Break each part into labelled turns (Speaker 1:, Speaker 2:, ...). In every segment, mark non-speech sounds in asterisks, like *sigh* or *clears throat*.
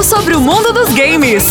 Speaker 1: Tudo sobre o mundo dos games.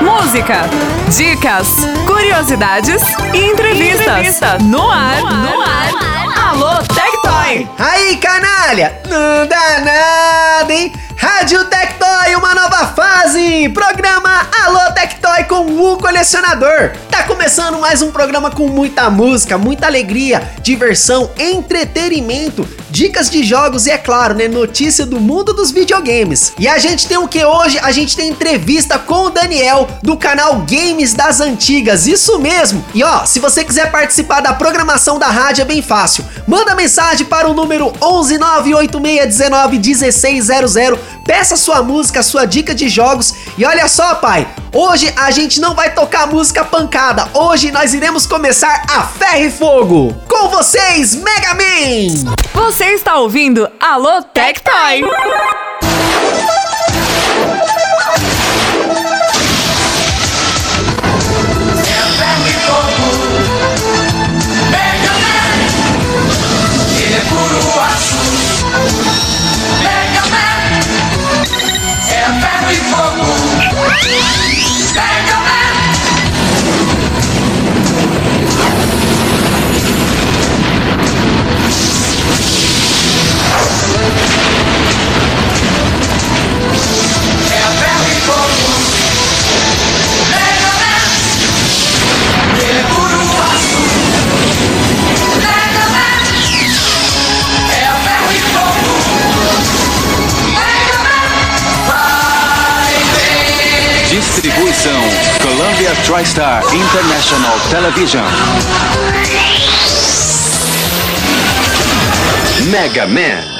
Speaker 1: Música, dicas, curiosidades e entrevistas. Entrevista. No ar, no ar. Alô, Tectoy.
Speaker 2: Aí, canalha! Não dá nada, hein? Rádio Tectoy, uma nova fase! Programa Alô Tectoy com o Colecionador. Tá começando mais um programa com muita música, muita alegria, diversão, entretenimento, dicas de jogos e, é claro, né, notícia do mundo dos videogames. E a gente tem o que hoje? A gente tem entrevista com o Daniel do canal Games das Antigas, isso mesmo! E ó, se você quiser participar da programação da rádio é bem fácil. Manda mensagem para o número 11986191600 peça sua música, sua dica de jogos. E olha só, pai, hoje a gente não vai tocar música pancada. Hoje nós iremos começar a ferro e fogo. Com vocês, Mega Man!
Speaker 1: Você está ouvindo Alô Tectoy!
Speaker 3: Distribuição Columbia TriStar International Television. Mega Man.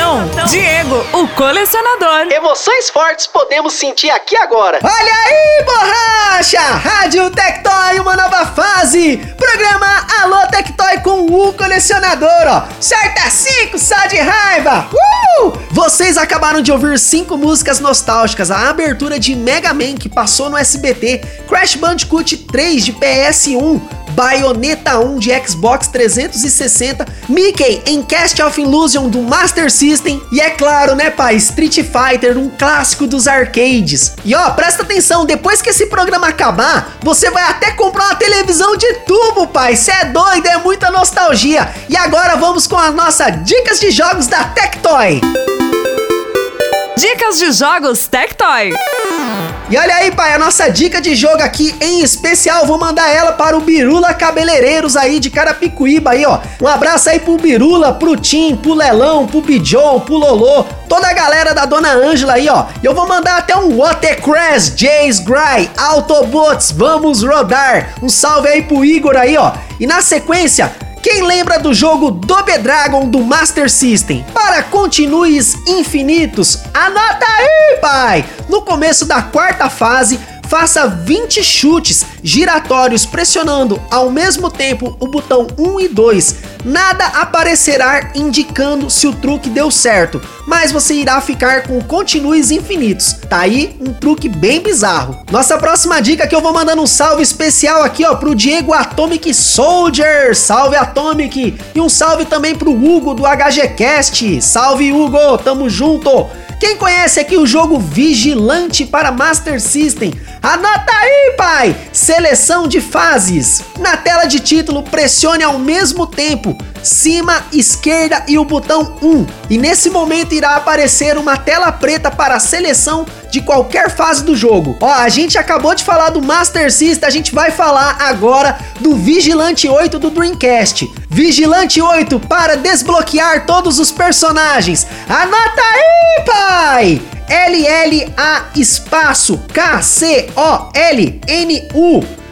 Speaker 1: Apresentação: Diego, o colecionador.
Speaker 2: Emoções fortes podemos sentir aqui agora. Olha aí, borracha! Rádio Tectoy, uma nova fase. Programa Alô Tectoy com o colecionador, ó. Certa 5 só de raiva. Uh! Vocês acabaram de ouvir cinco músicas nostálgicas, a abertura de Mega Man que passou no SBT, Crash Bandicoot 3 de PS1, Bayonetta 1 de Xbox 360, Mickey em Cast of Illusion do Master System e é claro, né, pai, Street Fighter, um clássico dos arcades. E ó, presta atenção, depois que esse programa acabar, você vai até comprar uma televisão de tubo, pai. Cê é doido, é muita nostalgia. E agora vamos com as nossas dicas de jogos da Tectoy.
Speaker 1: Dicas de jogos Tectoy.
Speaker 2: E olha aí, pai, a nossa dica de jogo aqui em especial, vou mandar ela para o Birula Cabeleireiros aí de Carapicuíba aí, ó. Um abraço aí pro Birula, pro Tim, pro Lelão, pro Bijon, pro Lolô, toda a galera da Dona Ângela aí, ó. Eu vou mandar até um Watercrash, Jace Gray, Autobots, vamos rodar. Um salve aí pro Igor aí, ó. E na sequência, quem lembra do jogo Double Dragon do Master System? Para continues infinitos, anota aí, pai! No começo da quarta fase, faça 20 chutes giratórios pressionando ao mesmo tempo o botão 1 e 2. Nada aparecerá indicando se o truque deu certo, mas você irá ficar com continues infinitos. Tá aí um truque bem bizarro. Nossa próxima dica que eu vou mandando um salve especial aqui, ó, pro Diego Atomic Soldier. Salve Atomic! E um salve também pro Hugo do HGCast. Salve Hugo, tamo junto! Quem conhece aqui o jogo Vigilante para Master System? Anota aí, pai! Seleção de fases. Na tela de título, pressione ao mesmo tempo cima, esquerda e o botão 1. E nesse momento irá aparecer uma tela preta para a seleção de qualquer fase do jogo. Ó, a gente acabou de falar do Master System, a gente vai falar agora do Vigilante 8 do Dreamcast. Vigilante 8 para desbloquear todos os personagens. Anota aí, pai! LLA espaço K-C-O-L-N-U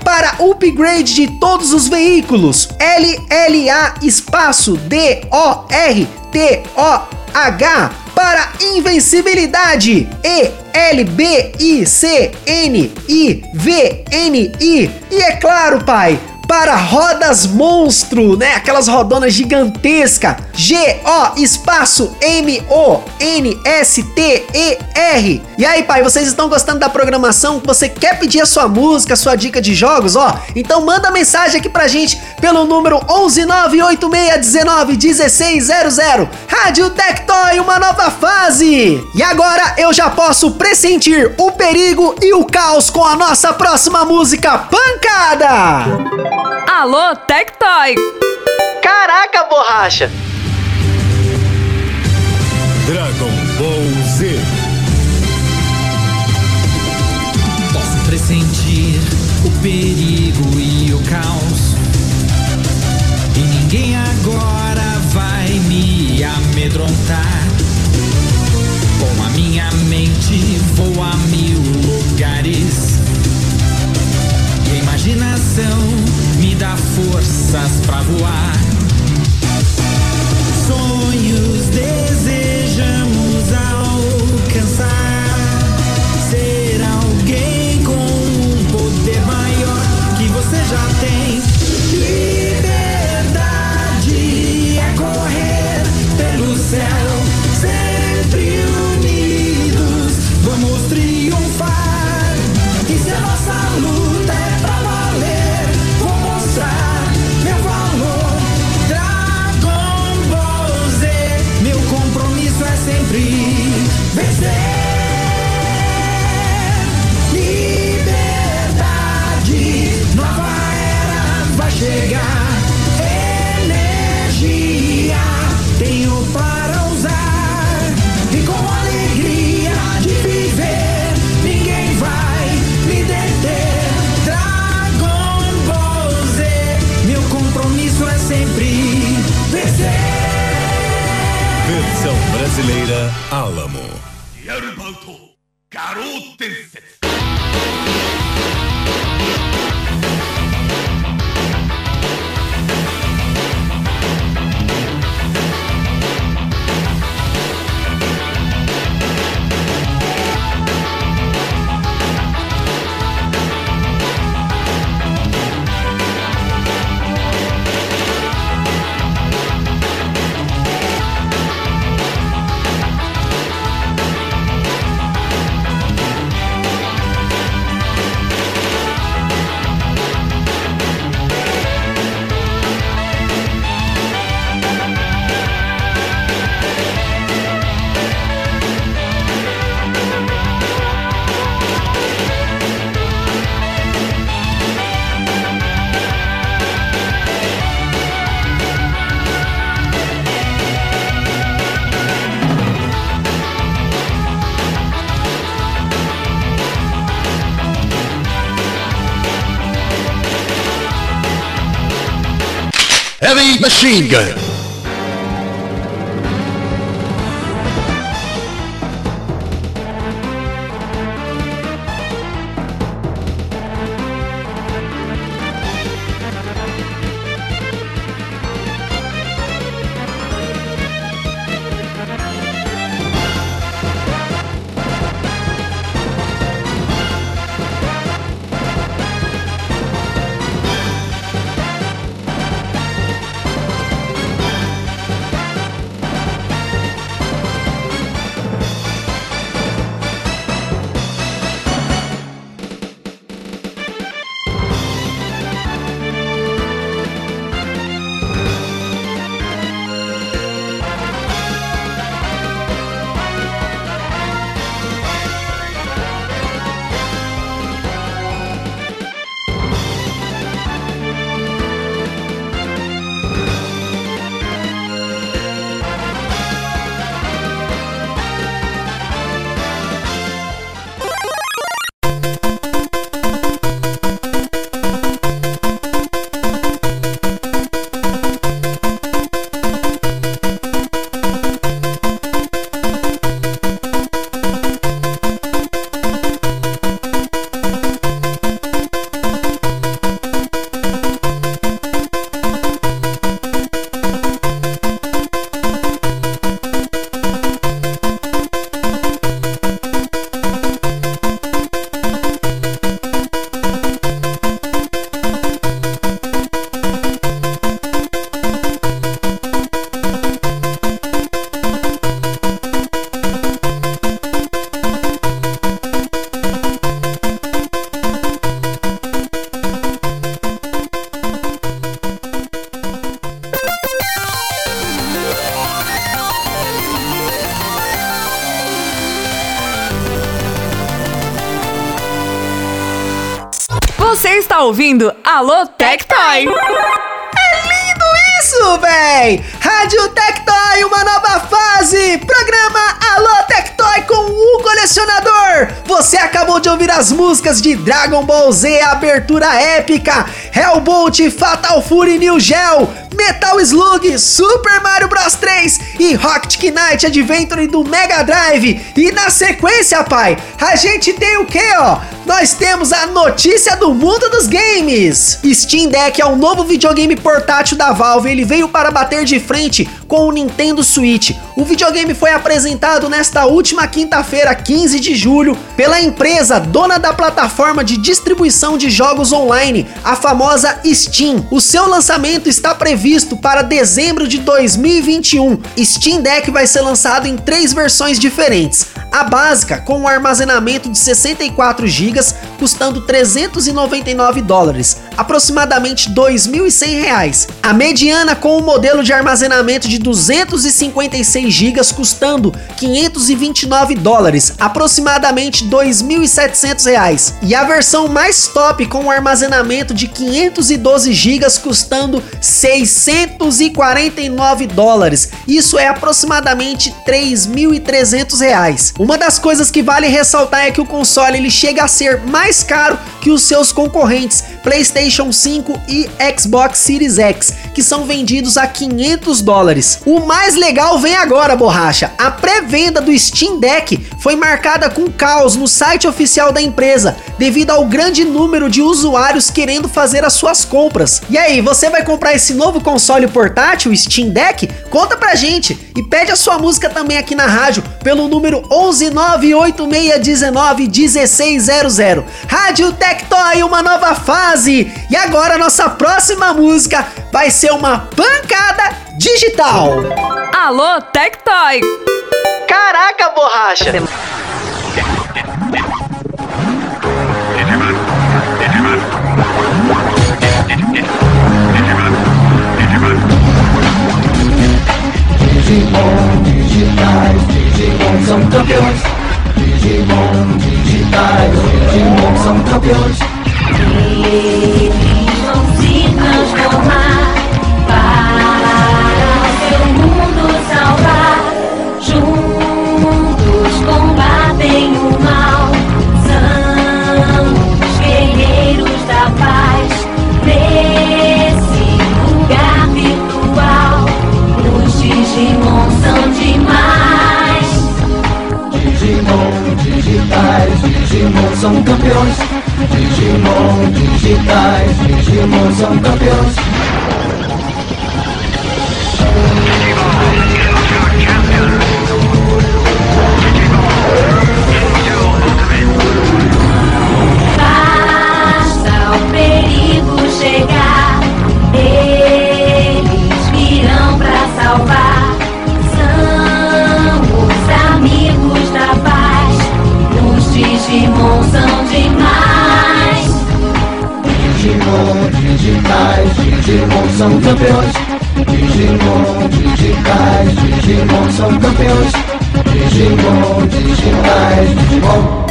Speaker 2: para upgrade de todos os veículos. LLA espaço D-O-R-T-O-H para invencibilidade. E L B I C N I V N I. E é claro, pai, para rodas monstro, né? Aquelas rodonas gigantescas. G O espaço M O N S T E R. E aí, pai, vocês estão gostando da programação? Você quer pedir a sua música, a sua dica de jogos, ó? Então manda mensagem aqui pra gente pelo número 11986191600. Rádio Tectoy, uma nova fase. E agora eu já posso pressentir o perigo e o caos com a nossa próxima música Pancada.
Speaker 1: Alô, Tectoy!
Speaker 2: Caraca, borracha!
Speaker 4: Machine Gun.
Speaker 1: Você está ouvindo Alô Tectoy.
Speaker 2: Isso, véi! Rádio Tectoy, uma nova fase! Programa Alô Tectoy com o Colecionador! Você acabou de ouvir as músicas de Dragon Ball Z, abertura épica, Hellbolt, Fatal Fury New Gel, Metal Slug, Super Mario Bros 3 e Rocket Knight Adventure do Mega Drive. E na sequência, pai, a gente tem o que, ó? Nós temos a notícia do mundo dos games. Steam Deck é um novo videogame portátil da Valve. Ele veio para bater de frente com o Nintendo Switch. O videogame foi apresentado nesta última quinta-feira, 15 de julho, pela empresa dona da plataforma de distribuição de jogos online, a famosa Steam. O seu lançamento está previsto para dezembro de 2021. Steam Deck vai ser lançado em três versões diferentes. A básica, com um armazenamento de 64 GB, custando 399 dólares, aproximadamente 2.100 reais. A mediana, com o modelo de armazenamento de 256 GB, custando 529 dólares, aproximadamente 2.700 reais. E a versão mais top, com um armazenamento de 512 GB, custando 649 dólares. Isso é aproximadamente 3.300 reais. Uma das coisas que vale ressaltar é que o console ele chega a ser mais caro que os seus concorrentes PlayStation 5 e Xbox Series X, que são vendidos a 500 dólares. O mais legal vem agora, borracha. A pré-venda do Steam Deck foi marcada com caos no site oficial da empresa, devido ao grande número de usuários querendo fazer as suas compras. E aí, você vai comprar esse novo console portátil, Steam Deck? Conta pra gente e pede a sua música também aqui na rádio pelo número 11986191600. Rádio Tectoy, uma nova fase. E agora nossa próxima música vai ser uma pancada digital.
Speaker 1: Alô Tectoy.
Speaker 2: Caraca, borracha!
Speaker 5: Digimon digitais, Digimon são campeões. Digimon digitais, Digimon são campeões.
Speaker 6: Eles vão se transformar são
Speaker 5: campeões. Digimon digitais, Digimon são campeões.
Speaker 6: Digimon
Speaker 5: digitais, Digimon são campeões. Digimon digitais, Digimon são campeões. Digimon digitais, Digimon.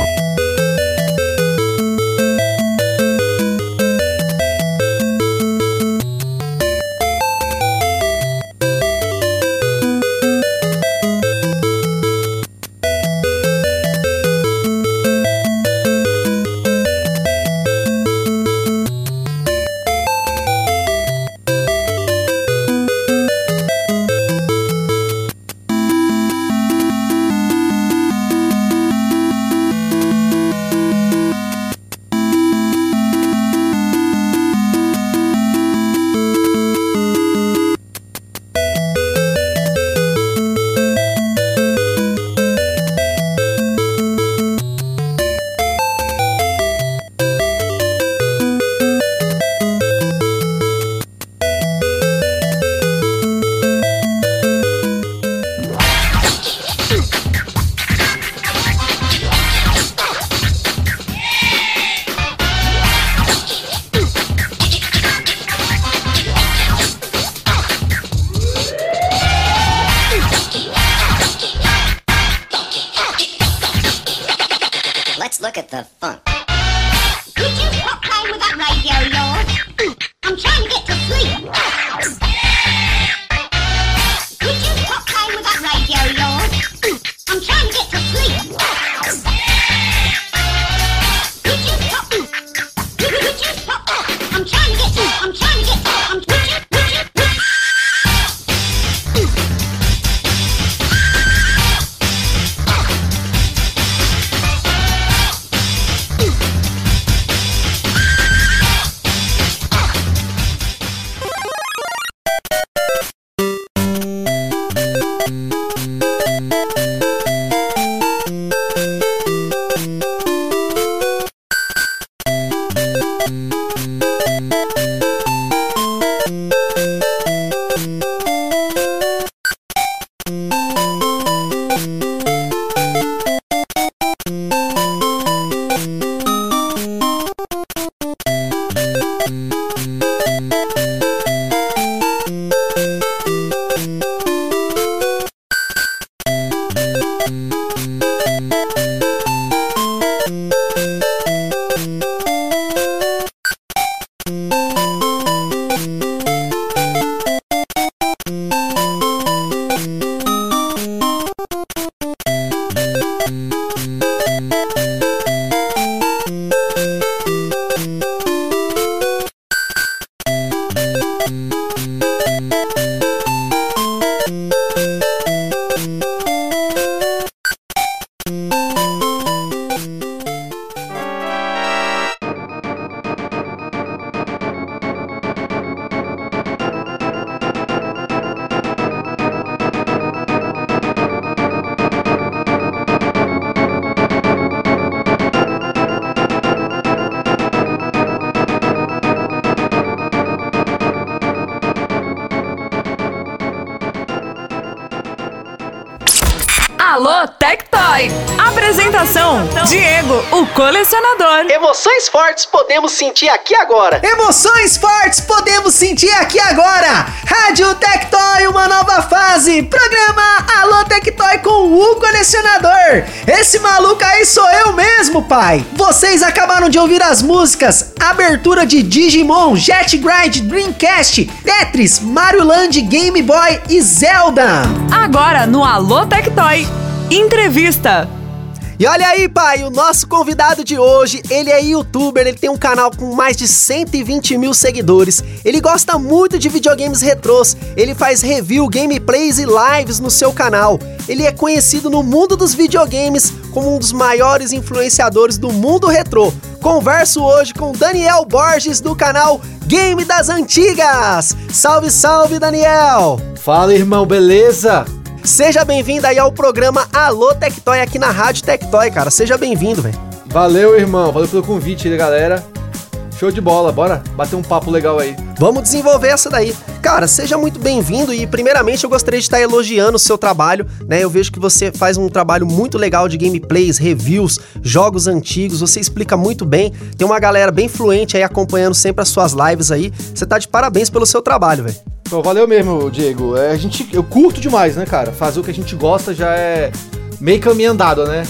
Speaker 2: Podemos sentir aqui agora. Emoções fortes podemos sentir aqui agora. Rádio Tectoy, uma nova fase. Programa Alô Tectoy com o colecionador. Esse maluco aí sou eu mesmo, pai. Vocês acabaram de ouvir as músicas Abertura de Digimon, Jet Grind, Dreamcast, Tetris, Mario Land, Game Boy e Zelda.
Speaker 1: Agora no Alô Tectoy. Entrevista.
Speaker 2: E olha aí, pai, o nosso convidado de hoje, ele é youtuber, ele tem um canal com mais de 120 mil seguidores. Ele gosta muito de videogames retrôs, ele faz review, gameplays e lives no seu canal. Ele é conhecido no mundo dos videogames como um dos maiores influenciadores do mundo retrô. Converso hoje com Daniel Borges do canal Game das Antigas. Salve, salve, Daniel!
Speaker 7: Fala, irmão, beleza?
Speaker 2: Seja bem-vindo aí ao programa Alô Tectoy aqui na Rádio Tectoy, cara. Seja bem-vindo, velho.
Speaker 7: Valeu, irmão. Valeu pelo convite aí, galera. Show de bola, bora bater um papo legal aí.
Speaker 2: Vamos desenvolver essa daí. Cara, seja muito bem-vindo e primeiramente eu gostaria de estar elogiando o seu trabalho, né? Eu vejo que você faz um trabalho muito legal de gameplays, reviews, jogos antigos, você explica muito bem. Tem uma galera bem fluente aí acompanhando sempre as suas lives aí. Você tá de parabéns pelo seu trabalho, velho.
Speaker 7: Pô, valeu mesmo, Diego. É, a gente, eu curto demais, né, cara? Fazer o que a gente gosta já é meio caminho andado, né?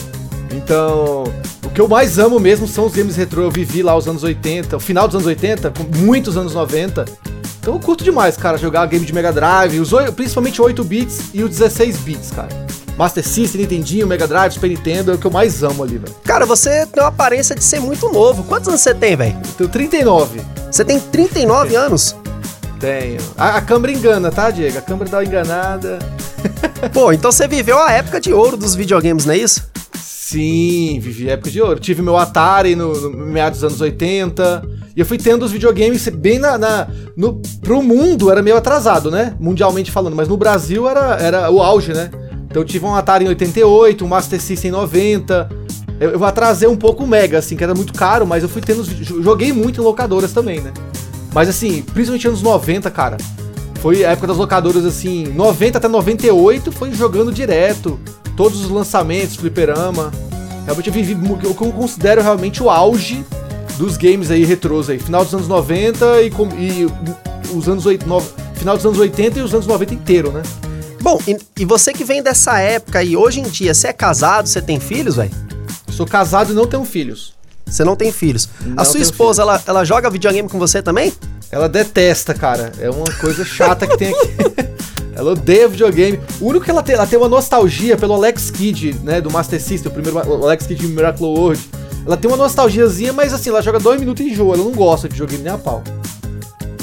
Speaker 7: Então, o que eu mais amo mesmo são os games retrô. Eu vivi lá os anos 80, o final dos anos 80, com muitos anos 90. Então eu curto demais, cara, jogar game de Mega Drive, os, oi- principalmente 8 bits e o 16 bits, cara. Master System, Nintendinho, Mega Drive, Super Nintendo é o que eu mais amo ali, velho.
Speaker 2: Cara, você tem uma aparência de ser muito novo. Quantos anos você tem, velho?
Speaker 7: Tenho 39.
Speaker 2: Você tem 39 anos?
Speaker 7: Tenho. A, a câmera engana, tá, Diego? A câmera dá uma enganada.
Speaker 2: Pô, então você viveu a época de ouro dos videogames, não é isso?
Speaker 7: Sim, vivi época de ouro. Tive meu Atari no, no meados dos anos 80. E eu fui tendo os videogames bem na. na no, pro mundo era meio atrasado, né? Mundialmente falando. Mas no Brasil era, era o auge, né? Então eu tive um Atari em 88, um Master System em 90. Eu, eu atrasei um pouco o Mega, assim, que era muito caro, mas eu fui tendo. Joguei muito em locadoras também, né? Mas assim, principalmente anos 90, cara. Foi a época das locadoras, assim, 90 até 98, foi jogando direto. Todos os lançamentos, fliperama. Realmente eu vivi o que eu considero realmente o auge dos games aí retrôs aí. Final dos anos 90 e, com- e os anos 80, no- final dos anos 80 e os anos 90 inteiro, né?
Speaker 2: Bom, e, e você que vem dessa época e hoje em dia, você é casado, você tem filhos, velho?
Speaker 7: Sou casado e não tenho filhos.
Speaker 2: Você não tem filhos.
Speaker 7: Não
Speaker 2: a sua esposa, ela, ela joga videogame com você também?
Speaker 7: Ela detesta, cara. É uma coisa chata que tem aqui. *laughs* ela odeia videogame. O único que ela tem, ela tem uma nostalgia pelo Alex Kidd, né? Do Master System, o primeiro o Alex Kidd de Miracle World. Ela tem uma nostalgiazinha, mas assim, ela joga dois minutos e enjoa. Ela não gosta de videogame nem a pau.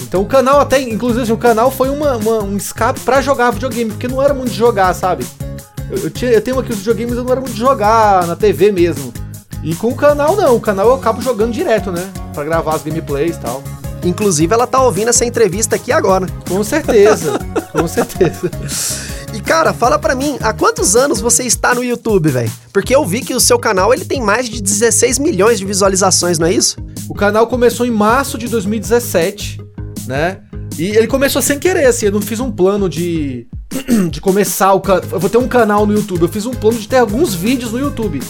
Speaker 7: Então o canal até, inclusive assim, o canal foi uma, uma- um escape pra jogar videogame, porque não era muito de jogar, sabe? Eu, eu, tinha, eu tenho aqui os videogames, eu não era muito de jogar na TV mesmo. E com o canal não, o canal eu acabo jogando direto, né? Pra gravar as gameplays e tal.
Speaker 2: Inclusive, ela tá ouvindo essa entrevista aqui agora.
Speaker 7: Com certeza, com certeza.
Speaker 2: E cara, fala pra mim, há quantos anos você está no YouTube, velho? Porque eu vi que o seu canal ele tem mais de 16 milhões de visualizações, não é isso?
Speaker 7: O canal começou em março de 2017, né? E ele começou sem querer, assim, eu não fiz um plano de, *clears throat* de começar o canal. Eu vou ter um canal no YouTube, eu fiz um plano de ter alguns vídeos no YouTube.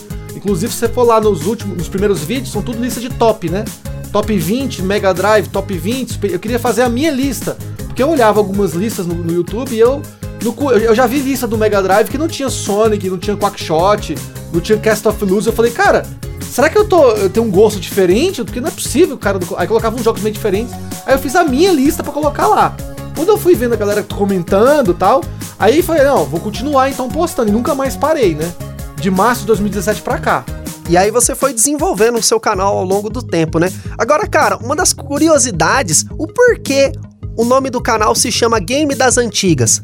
Speaker 7: Inclusive, se você for lá nos últimos, nos primeiros vídeos, são tudo lista de top, né? Top 20, Mega Drive, top 20. Eu queria fazer a minha lista. Porque eu olhava algumas listas no, no YouTube e eu, no eu. Já vi lista do Mega Drive que não tinha Sonic, não tinha Quackshot, não tinha Cast of Illusion. Eu falei, cara, será que eu, tô, eu tenho um gosto diferente? Porque não é possível, cara. Aí colocava uns jogos meio diferentes. Aí eu fiz a minha lista pra colocar lá. Quando eu fui vendo a galera comentando e tal, aí falei, não, vou continuar então postando. E nunca mais parei, né? De março de 2017 pra cá.
Speaker 2: E aí você foi desenvolvendo o seu canal ao longo do tempo, né? Agora, cara, uma das curiosidades, o porquê o nome do canal se chama Game das Antigas?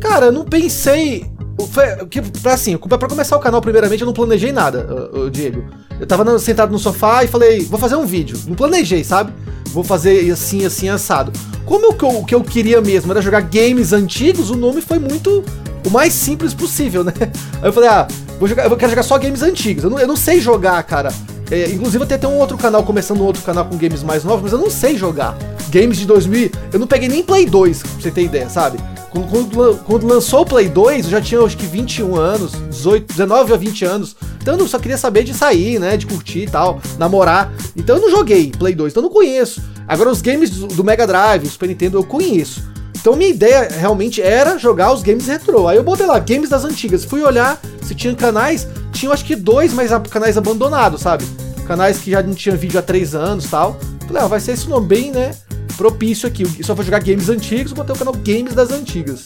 Speaker 7: Cara, eu não pensei. foi- que, assim, pra começar o canal, primeiramente, eu não planejei nada, Diego. Eu tava sentado no sofá e falei, vou fazer um vídeo. Não planejei, sabe? Vou fazer assim, assim, assado. Como eu, o que eu queria mesmo era jogar games antigos, o nome foi muito. o mais simples possível, né? Aí eu falei, ah, vou jogar, eu quero jogar só games antigos. Eu não, eu não sei jogar, cara. É, inclusive, até tem um outro canal, começando um outro canal com games mais novos, mas eu não sei jogar. Games de 2000, eu não peguei nem Play 2, pra você ter ideia, sabe? Quando, quando quando lançou o Play 2, eu já tinha acho que 21 anos, 18, 19 a 20 anos. Então eu só queria saber de sair, né? De curtir e tal, namorar. Então eu não joguei Play 2, então eu não conheço. Agora os games do, do Mega Drive, Super Nintendo, eu conheço. Então minha ideia realmente era jogar os games retrô. Aí eu botei lá, games das antigas. Fui olhar se tinha canais, tinha acho que dois, mas canais abandonados, sabe? Canais que já não tinham vídeo há três anos e tal. Falei, ah, vai ser esse nome bem, né? Propício aqui. Eu só vou jogar games antigos, botei o canal Games das Antigas.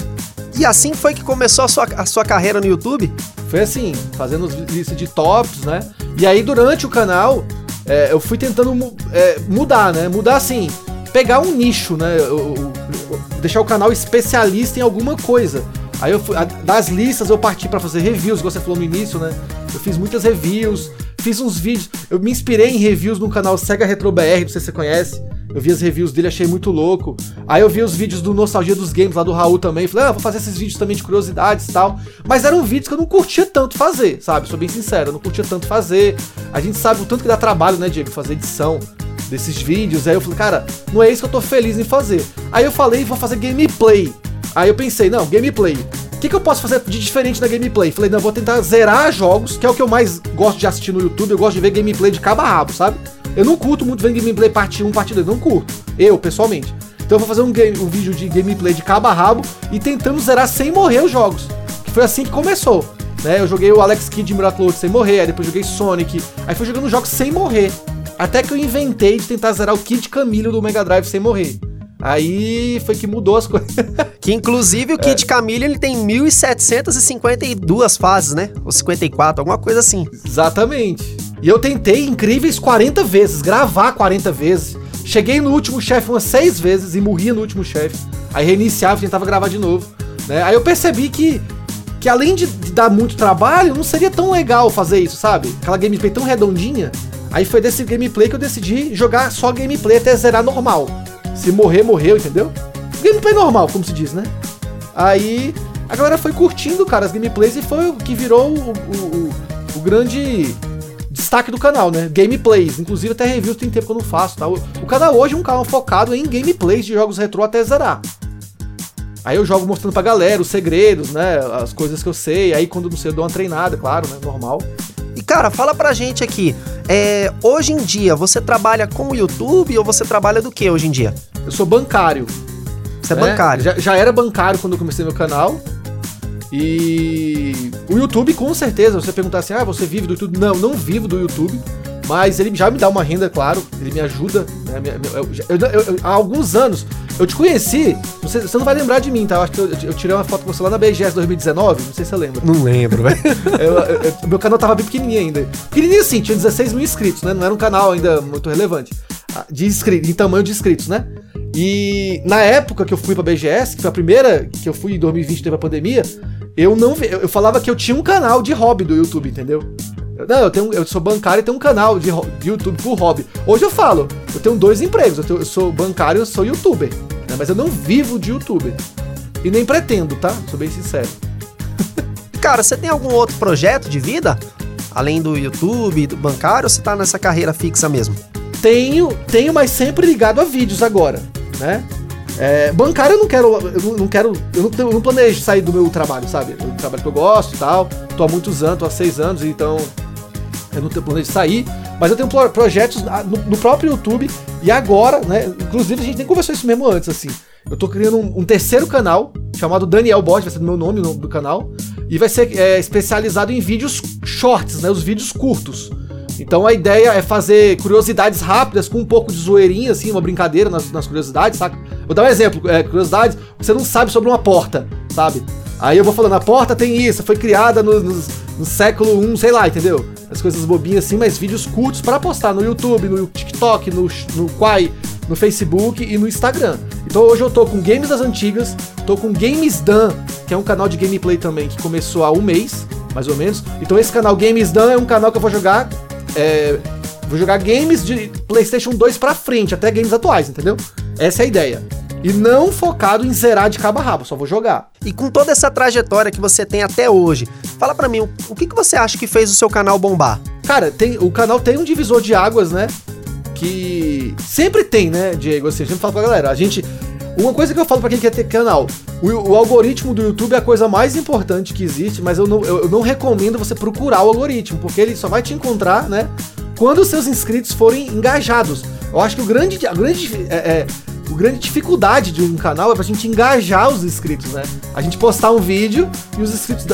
Speaker 2: E assim foi que começou a sua, a sua carreira no YouTube?
Speaker 7: Foi assim, fazendo lista de tops, né? E aí, durante o canal, é, eu fui tentando é, mudar, né? Mudar assim, pegar um nicho, né? Eu- eu- deixar o canal especialista em alguma coisa. Aí eu fui, das listas eu parti pra fazer reviews, igual você falou no início, né? Eu fiz muitas reviews, fiz uns vídeos, eu me inspirei em reviews no canal Sega Retro BR, não sei se você conhece. Eu vi as reviews dele, achei muito louco. Aí eu vi os vídeos do Nostalgia dos Games lá do Raul também. Falei, ah, vou fazer esses vídeos também de curiosidades e tal. Mas eram vídeos que eu não curtia tanto fazer, sabe? Sou bem sincero, eu não curtia tanto fazer. A gente sabe o tanto que dá trabalho, né, Diego, fazer edição desses vídeos. Aí eu falei, cara, não é isso que eu tô feliz em fazer. Aí eu falei, vou fazer gameplay. Aí eu pensei, não, gameplay. O que, que eu posso fazer de diferente na gameplay? Falei, não, eu vou tentar zerar jogos, que é o que eu mais gosto de assistir no YouTube. Eu gosto de ver gameplay de cabo a rabo, sabe? Eu não curto muito ver gameplay parte 1, parte 2. Não curto. Eu, pessoalmente. Então eu vou fazer um, game, um vídeo de gameplay de cabo a rabo e tentando zerar sem morrer os jogos. Que foi assim que começou. Né? Eu joguei o Alex Kidd Miracle World sem morrer, aí depois joguei Sonic. Aí fui jogando jogos sem morrer. Até que eu inventei de tentar zerar o Kid Camilo do Mega Drive sem morrer. Aí foi que mudou as coisas. *laughs*
Speaker 2: Que inclusive o Kid Camille ele tem 1752 fases, né? Ou 54, alguma coisa assim.
Speaker 7: Exatamente. E eu tentei incríveis 40 vezes, gravar 40 vezes. Cheguei no último chefe umas 6 vezes e morria no último chefe. Aí reiniciava e tentava gravar de novo. Né? Aí eu percebi que, que além de, de dar muito trabalho, não seria tão legal fazer isso, sabe? Aquela gameplay tão redondinha. Aí foi desse gameplay que eu decidi jogar só gameplay até zerar normal. Se morrer, morreu, entendeu? Gameplay normal, como se diz, né? Aí a galera foi curtindo, cara, as gameplays e foi o que virou o, o, o- o grande destaque do canal, né? Gameplays. Inclusive até reviews tem tempo que eu não faço, tá? O, canal hoje é um canal focado em gameplays de jogos retrô até zerar. Aí eu jogo mostrando pra galera os segredos, né? As coisas que eu sei. Aí quando não sei, eu dou uma treinada, claro, né? Normal.
Speaker 2: Cara, fala pra gente aqui, é, hoje em dia você trabalha com o YouTube ou você trabalha do que hoje em dia?
Speaker 7: Eu sou bancário.
Speaker 2: Você é
Speaker 7: né?
Speaker 2: bancário.
Speaker 7: Já, já era bancário quando eu comecei meu canal. E o YouTube, com certeza, você perguntar assim, ah, você vive do YouTube? Não, não vivo do YouTube. Mas ele já me dá uma renda, claro, ele me ajuda. Né? Eu- eu- eu- há alguns anos, eu te conheci, você, você não vai lembrar de mim, tá? Eu acho que eu, tirei uma foto com você lá na BGS 2019, não sei se você lembra.
Speaker 2: Não lembro, velho. *laughs*
Speaker 7: Eu- eu- eu- meu canal tava bem pequenininho ainda. Pequenininho assim, tinha 16 mil inscritos, né? Não era um canal ainda muito relevante. Ah, De inscritos, em tamanho de inscritos, né? E na época que eu fui pra BGS, que foi a primeira que eu fui em 2020, teve a pandemia, eu não eu falava que eu tinha um canal de hobby do YouTube, entendeu? Eu- Não, eu, tenho, eu sou bancário e tenho um canal de, de YouTube por hobby. Hoje eu falo, eu tenho dois empregos, eu, tenho- eu sou bancário e eu sou youtuber. né? Mas eu não vivo de youtuber. E nem pretendo, tá? Sou bem sincero. *laughs*
Speaker 2: Cara, você tem algum outro projeto de vida? Além do YouTube, do bancário, ou você tá nessa carreira fixa mesmo?
Speaker 7: Tenho, tenho, mas sempre ligado a vídeos agora, né? É, bancário eu não quero, eu não, quero, eu não, eu não planejo sair do meu trabalho, sabe? É um trabalho que eu gosto e tal, tô há muitos anos, tô há seis anos, então eu não tenho planejo de sair, mas eu tenho pro- projetos na- no, no próprio YouTube e agora, né? Inclusive a gente nem conversou isso mesmo antes, assim. Eu tô criando um, um terceiro canal chamado Daniel Bot, vai ser do meu nome, o nome do canal, e vai ser é, especializado em vídeos shorts, né? Os vídeos curtos. Então a ideia é fazer curiosidades rápidas com um pouco de zoeirinha, assim, uma brincadeira nas, nas curiosidades, saca? Vou dar um exemplo, é, curiosidades, você não sabe sobre uma porta, sabe? Aí eu vou falando, a porta tem isso, foi criada no, no- no século 1, sei lá, entendeu? As coisas bobinhas assim, mas vídeos curtos para postar no YouTube, no TikTok, no, no Quai, no Facebook e no Instagram. Então hoje eu tô com games das antigas, tô com Games Dan, que é um canal de gameplay também que começou há um mês, mais ou menos. Então esse canal Games Dan é um canal que eu vou jogar. é, vou jogar games de PlayStation 2 pra frente, até games atuais, entendeu? Essa é a ideia. E não focado em zerar de cabo a rabo, só vou jogar.
Speaker 2: E com toda essa trajetória que você tem até hoje, fala pra mim, o, que, que você acha que fez o seu canal bombar?
Speaker 7: Cara, tem, o canal tem um divisor de águas, né? Que sempre tem, né, Diego? Assim, eu sempre falo pra galera. A gente. Uma coisa que eu falo pra quem quer ter canal: o, o algoritmo do YouTube é a coisa mais importante que existe, mas eu não, eu, eu não recomendo você procurar o algoritmo, porque ele só vai te encontrar, né? Quando os seus inscritos forem engajados. Eu acho que o grande, a grande, é, é, o grande dificuldade de um canal é pra gente engajar os inscritos, né? A gente postar um vídeo e os inscritos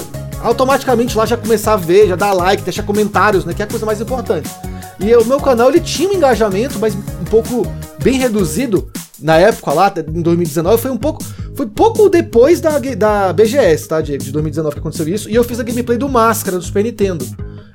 Speaker 7: automaticamente lá já começar a ver, já dar like, deixar comentários, né? Que é a coisa mais importante. E o meu canal ele tinha um engajamento, mas um pouco bem reduzido na época lá, em 2019, foi um pouco. Foi pouco depois da, da BGS, tá, Diego? De 2019 que aconteceu isso. E eu fiz a gameplay do Máscara do Super Nintendo.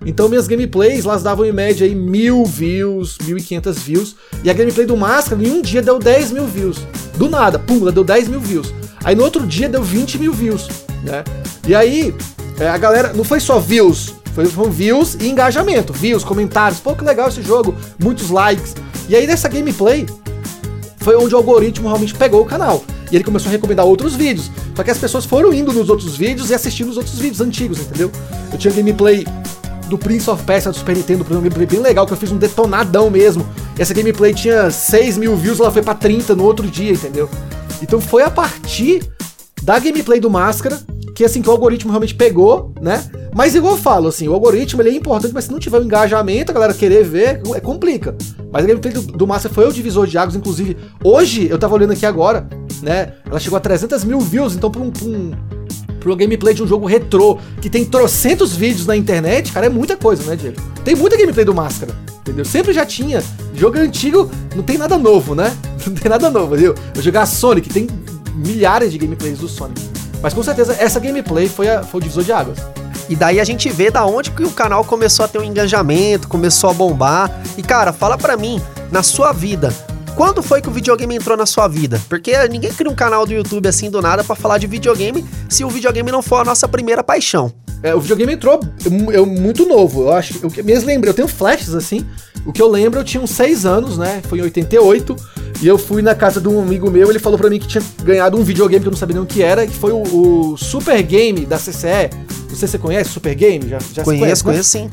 Speaker 7: Então minhas gameplays, elas davam em média aí mil views, 1.500 views. E a gameplay do Máscara em um dia deu 10 mil views. Do nada, pum, ela deu 10 mil views. Aí no outro dia deu 20 mil views. né? E aí, é, a galera, não foi só views, foram views e engajamento. Views, comentários, pô, que legal esse jogo, muitos likes. E aí, nessa gameplay, foi onde o algoritmo realmente pegou o canal. E ele começou a recomendar outros vídeos. Só que as pessoas foram indo nos outros vídeos e assistindo os outros vídeos antigos, entendeu? Eu tinha gameplay do Prince of Persia do Super Nintendo, um gameplay bem legal, que eu fiz um detonadão mesmo. Essa gameplay tinha 6 mil views, ela foi pra 30 no outro dia, entendeu? Então foi a partir da gameplay do Máscara que assim que o algoritmo realmente pegou, né? Mas igual eu falo, assim, o algoritmo ele é importante, mas se não tiver o um engajamento, a galera querer ver, é complica. Mas a gameplay do, do Máscara foi o divisor de águas, inclusive, hoje, eu tava olhando aqui agora, né? Ela chegou a 300 mil views, então pra um, pra um, um gameplay de um jogo retrô que tem trocentos vídeos na internet, cara, é muita coisa, né, Diego? Tem muita gameplay do Máscara, entendeu? Sempre já tinha. Jogo antigo, não tem nada novo, né? *laughs* Não tem nada novo, viu? Eu jogar Sonic, tem milhares de gameplays do Sonic. Mas com certeza essa gameplay foi, a, foi o divisor de águas.
Speaker 2: E daí a gente vê da onde que o canal começou a ter um engajamento, começou a bombar. E cara, fala pra mim, na sua vida, quando foi que o videogame entrou na sua vida? Porque ninguém cria um canal do YouTube assim do nada para falar de videogame se o videogame não for a nossa primeira paixão.
Speaker 7: É, o videogame entrou eu, eu, muito novo. Eu acho eu mesmo lembro, eu tenho flashes assim. O que eu lembro, eu tinha uns 6 anos, né? Foi em 88. E eu fui na casa de um amigo meu, ele falou para mim que tinha ganhado um videogame que eu não sabia nem o que era, que foi o, o Super Game da CCE. Não sei se você conhece Super Game, já, já
Speaker 2: conheço, conhece, né?
Speaker 7: conheço sim.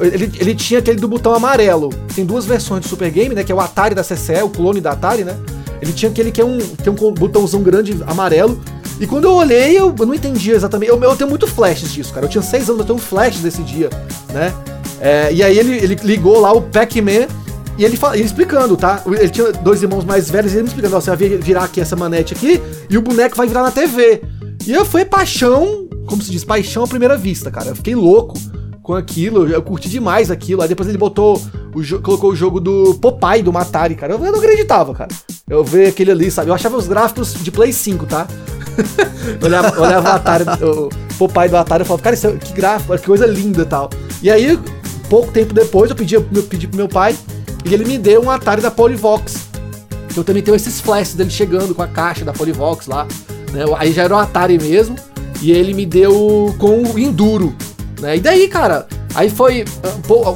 Speaker 7: Ele, ele tinha aquele do botão amarelo. Tem duas versões do Super Game, né? Que é o Atari da CCE, o clone da Atari, né? Ele tinha aquele que é um, é um botãozão grande amarelo. E quando eu olhei, eu, eu não entendia exatamente. Eu, eu tenho muito flashes disso, cara. Eu tinha seis anos, eu tenho um flash desse dia, né? É, e aí ele, ele ligou lá o Pac-Man e ele, ele explicando, tá? Ele tinha dois irmãos mais velhos e ele me explicando: ó, você vai virar aqui essa manete aqui e o boneco vai virar na TV. E eu fui paixão, como se diz, paixão à primeira vista, cara. Eu fiquei louco com aquilo, eu curti demais aquilo. Aí depois ele botou, o colocou o jogo do Popeye do Matari, cara. Eu não acreditava, cara. Eu vi aquele ali, sabe? Eu achava os gráficos de Play 5, tá? *laughs* olhava, olhava o Atari, o Popeye do Atari e falava, cara, isso é, que gráfico, que coisa linda e tal. E aí, pouco tempo depois, eu pedi, eu pedi pro meu pai e ele me deu um Atari da Polivox. Que eu também tenho esses flashes dele chegando com a caixa da Polivox lá. Né? Aí já era um Atari mesmo. E ele me deu com o Enduro. Né? E daí, cara, aí foi.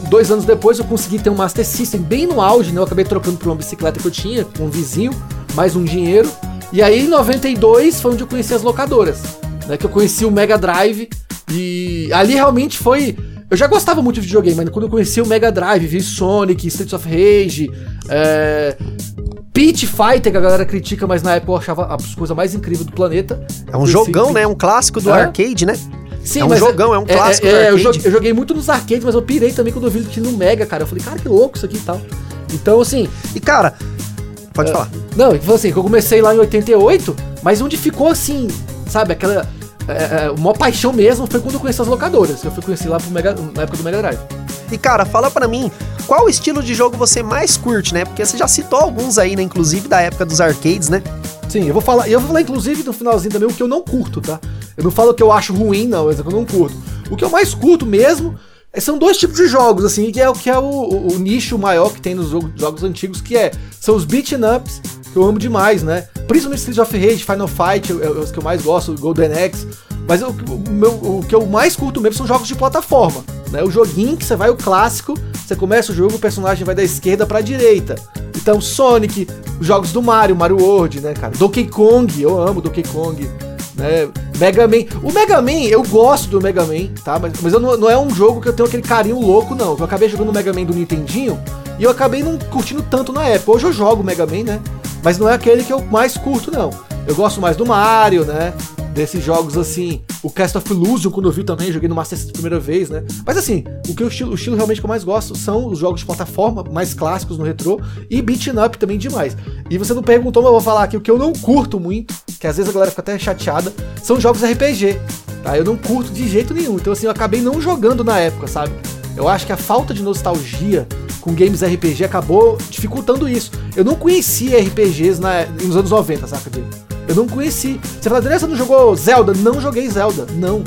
Speaker 7: Dois anos depois eu consegui ter um Master System bem no auge, né? Eu acabei trocando por uma bicicleta que eu tinha, com um vizinho, mais um dinheiro. E aí em 92 foi onde eu conheci as locadoras. Né? Que eu conheci o Mega Drive. E ali realmente foi eu já gostava muito de videogame, mas quando eu conheci o Mega Drive, vi Sonic, Streets of Rage, é... Pit Fighter, que a galera critica, mas na época eu achava a coisa mais incrível do planeta.
Speaker 2: É um jogão, né? Um clássico do é? arcade, né?
Speaker 7: Sim,
Speaker 2: é um jogão, é, é um clássico. É,
Speaker 7: é eu, joguei, eu, joguei, muito nos arcades, mas eu pirei também quando eu vi que no Mega, cara. Eu falei, cara, que louco isso aqui e tal. Então, assim.
Speaker 2: E, cara, pode
Speaker 7: é,
Speaker 2: falar.
Speaker 7: Não, assim, eu comecei lá em 88, mas onde ficou assim, sabe, aquela é, é, uma paixão mesmo foi quando eu conheci as locadoras. Eu fui conhecer lá Mega, na época do Mega Drive.
Speaker 2: E cara, fala para mim, qual estilo de jogo você mais curte, né? Porque você já citou alguns aí, né? Inclusive da época dos arcades, né?
Speaker 7: Sim, eu vou falar, eu vou falar inclusive no finalzinho também o que eu não curto, tá? Eu não falo que eu acho ruim, não, mas é eu não curto. O que eu mais curto mesmo é, são dois tipos de jogos, assim, que é o que é o, o, o nicho maior que tem nos jogos, antigos, que é são os beat'em ups, que eu amo demais, né? Principalmente Street of Rage, Final Fight, é, é os que eu mais gosto, Golden Axe. Mas o, o, meu, o que eu mais curto mesmo são jogos de plataforma. Né? O joguinho que você vai, o clássico, você começa o jogo, o personagem vai da esquerda pra direita. Então, Sonic, os jogos do Mario, Mario World, né, cara? Donkey Kong, eu amo Donkey Kong. Né? Mega Man. O Mega Man, eu gosto do Mega Man, tá? Mas, mas eu não, não é um jogo que eu tenho aquele carinho louco, não. Eu acabei jogando o Mega Man do Nintendinho e eu acabei não curtindo tanto na época. Hoje eu jogo Mega Man, né? Mas não é aquele que eu mais curto, não. Eu gosto mais do Mario, né? desses jogos assim. O Cast of Illusion, quando eu vi também, joguei no Master System primeira vez, né? Mas assim, o que eu estilo, o estilo realmente que eu mais gosto são os jogos de plataforma mais clássicos no retrô e beat'em up também demais. E você não perguntou, mas eu vou falar aqui o que eu não curto muito, que às vezes a galera fica até chateada, são jogos RPG. Tá? Eu não curto de jeito nenhum. Então assim, eu acabei não jogando na época, sabe? Eu acho que a falta de nostalgia com games RPG acabou dificultando isso. Eu não conhecia RPGs na, nos anos 90, saca? Eu não conheci. Você fala, André, você não jogou Zelda? Não joguei Zelda. Não.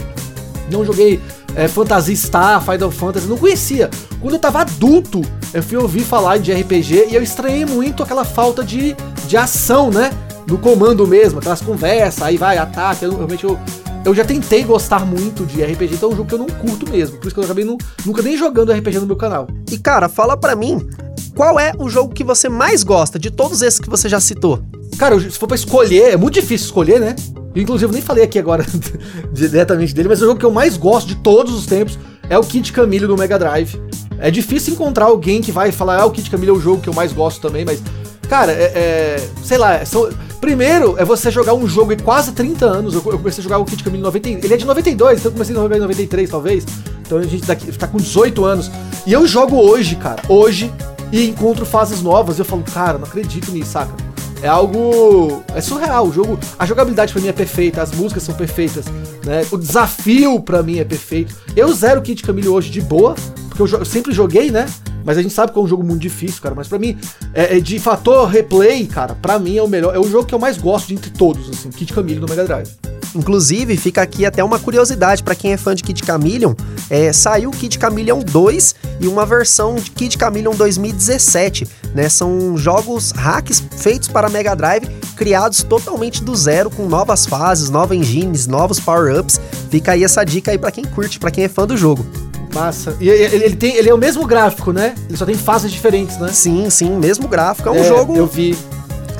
Speaker 7: Não joguei é, Fantasy Star, Final Fantasy, não conhecia. Quando eu tava adulto, eu fui ouvir falar de RPG e eu estranhei muito aquela falta de, de ação, né? No comando mesmo, aquelas conversas, aí vai, ataque. Eu, realmente eu, eu já tentei gostar muito de RPG, então é um jogo que eu não curto mesmo. Por isso que eu acabei nu- nunca nem jogando RPG no meu canal.
Speaker 2: E cara, fala pra mim, qual é o jogo que você mais gosta de todos esses que você já citou?
Speaker 7: Cara, se for pra escolher, é muito difícil escolher, né? Inclusive, eu nem falei aqui agora *laughs* diretamente dele, mas o jogo que eu mais gosto de todos os tempos é o Kid Camille do Mega Drive. É difícil encontrar alguém que vai falar, ah, o Kid Camille é o jogo que eu mais gosto também, mas, cara, é. é- sei lá, são- primeiro é você jogar um jogo de quase 30 anos. Eu, eu comecei a jogar o Kid Camille em 90, ele é de 92, então eu comecei em 93, talvez. Então a gente daqui, tá com 18 anos. E eu jogo hoje, cara, hoje, e encontro fases novas. E eu falo, cara, não acredito nisso, saca? É algo. É surreal. O jogo. A jogabilidade pra mim é perfeita, as músicas são perfeitas, né? O desafio pra mim é perfeito. Eu zero Kid Camille hoje de boa, porque eu, eu sempre joguei, né? Mas a gente sabe que é um jogo muito difícil, cara. Mas pra mim, é, é de fator replay, cara, pra mim é o melhor. É o jogo que eu mais gosto de entre todos, assim, Kid Camille no Mega Drive.
Speaker 2: Inclusive, fica aqui até uma curiosidade pra quem é fã de Kid Chameleon, é, saiu Kid Chameleon 2 e uma versão de Kid Chameleon 2017, né? São jogos hacks feitos para Mega Drive, criados totalmente do zero, com novas fases, novas engines, novos power-ups. Fica aí essa dica aí pra quem curte, pra quem é fã do jogo.
Speaker 7: Massa. E ele, tem, ele é o mesmo gráfico, né? Ele só tem fases diferentes, né?
Speaker 2: Sim, sim, mesmo gráfico, é um jogo
Speaker 7: Eu vi.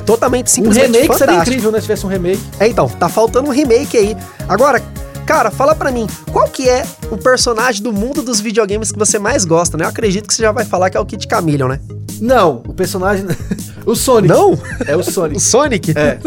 Speaker 2: totalmente
Speaker 7: Um
Speaker 2: simplesmente
Speaker 7: remake seria
Speaker 2: fantástico.
Speaker 7: incrível, né? Se tivesse um remake.
Speaker 2: É, então, tá faltando um remake aí. Agora, cara, fala pra mim, qual que é o personagem do mundo dos videogames que você mais gosta, né? Eu acredito que você já vai falar que é o Kid Chameleon, né?
Speaker 7: Não, o personagem. *laughs* o Sonic.
Speaker 2: Não?
Speaker 7: É o Sonic.
Speaker 2: O Sonic?
Speaker 7: É.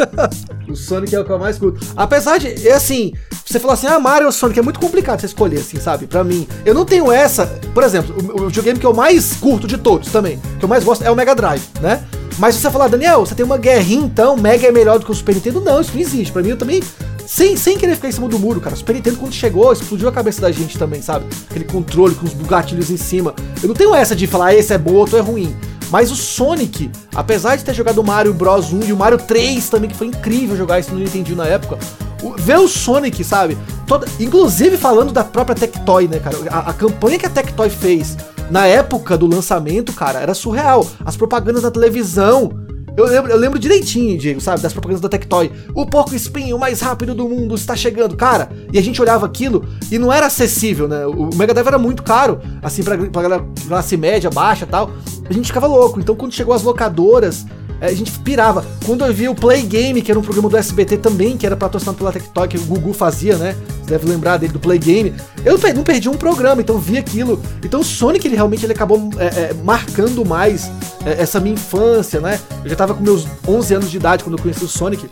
Speaker 7: O Sonic é o que eu mais curto. Apesar de, é assim, você falar assim, ah, Mario ou Sonic, é muito complicado você escolher, assim, sabe? Pra mim. Eu não tenho essa. Por exemplo, o, o videogame que eu mais curto de todos também, que eu mais gosto é o Mega Drive, né? Mas se você falar, Daniel, você tem uma guerrinha então, Mega é melhor do que o Super Nintendo, não, isso não existe. Pra mim, eu também. Sem, sem querer ficar em cima do muro, cara. O Super Nintendo, quando chegou, explodiu a cabeça da gente também, sabe? Aquele controle com os gatilhos em cima. Eu não tenho essa de falar, ah, esse é bom, outro é ruim. Mas o Sonic, apesar de ter jogado o Mario Bros 1 e o Mario 3 também, que foi incrível jogar isso no Nintendo na época, o- ver o Sonic, sabe? Toda, inclusive falando da própria Tectoy, né, cara? A, a campanha que a Tectoy fez na época do lançamento, cara, era surreal. As propagandas na televisão. Eu lembro, eu lembro direitinho, Diego, sabe? Das propagandas da Tectoy. O porco espinho mais rápido do mundo está chegando, cara. E a gente olhava aquilo e não era acessível, né? O Mega Drive era muito caro, assim, pra, pra classe média, baixa tal. A gente ficava louco. Então, quando chegou as locadoras, a gente pirava. Quando eu vi o Play Game, que era um programa do SBT também, que era patrocinado pela Tectoy, que o Gugu fazia, né? Você deve lembrar dele do Play Game. Eu não perdi um programa, então vi aquilo. Então o Sonic, ele realmente ele acabou eh, eh, marcando mais eh, essa minha infância, né? Eu já tava com meus 11 anos de idade quando eu conheci o Sonic.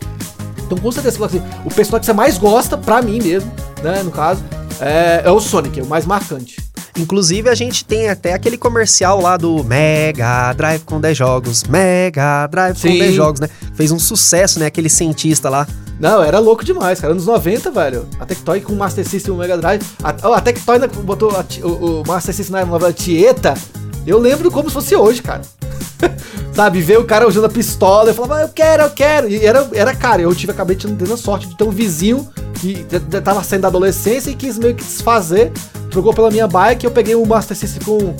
Speaker 7: Então, com certeza, assim, o personagem que você mais gosta, pra mim mesmo, né, no caso, é, é o Sonic, é o mais marcante.
Speaker 2: Inclusive, a gente tem até aquele comercial lá do Mega Drive com 10 jogos, Mega Drive com
Speaker 7: Sim.
Speaker 2: 10 jogos, né? Fez um sucesso, né? Aquele cientista lá.
Speaker 7: Não, era louco demais, cara. Anos 90, velho. A Tectoy com o Master System e o Mega Drive. A, a Tectoy botou a o, o Master System na novela Tieta. Eu lembro como se fosse hoje, cara. Sabe, ver o cara usando a pistola, eu falava, ah, eu quero, eu quero. E era, era cara, eu tive, acabei tendo tendo a sorte de ter um vizinho que tava saindo da adolescência e quis meio que desfazer. Trocou pela minha bike, eu peguei o Master System com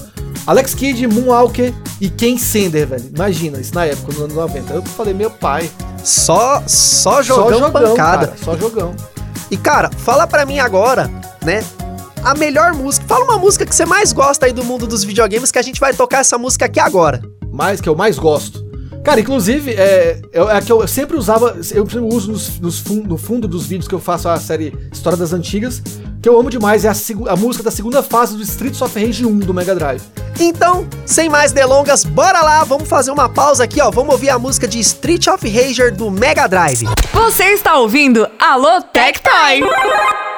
Speaker 7: Alex Kidd, Moonwalker e Ken Sender, velho. Imagina, isso na época, nos anos 90. Eu falei, meu pai.
Speaker 2: Só, só jogão, pancada.
Speaker 7: cara, só jogão.
Speaker 2: E cara, fala pra mim agora, né? A melhor música. Fala uma música que você mais gosta aí do mundo dos videogames que a gente vai tocar essa música aqui agora.
Speaker 7: Mais que eu mais gosto. Cara, inclusive, é, é a que eu sempre usava, eu sempre uso nos, nos fun- no fundo dos vídeos que eu faço a série História das Antigas, que eu amo demais, é a, a música da segunda fase do Streets of Rage 1 do Mega Drive.
Speaker 2: Então, sem mais delongas, bora lá, vamos fazer uma pausa aqui, ó. Vamos ouvir a música de Street of Rager do Mega Drive.
Speaker 1: Você está ouvindo Alô Tectoy. Alô,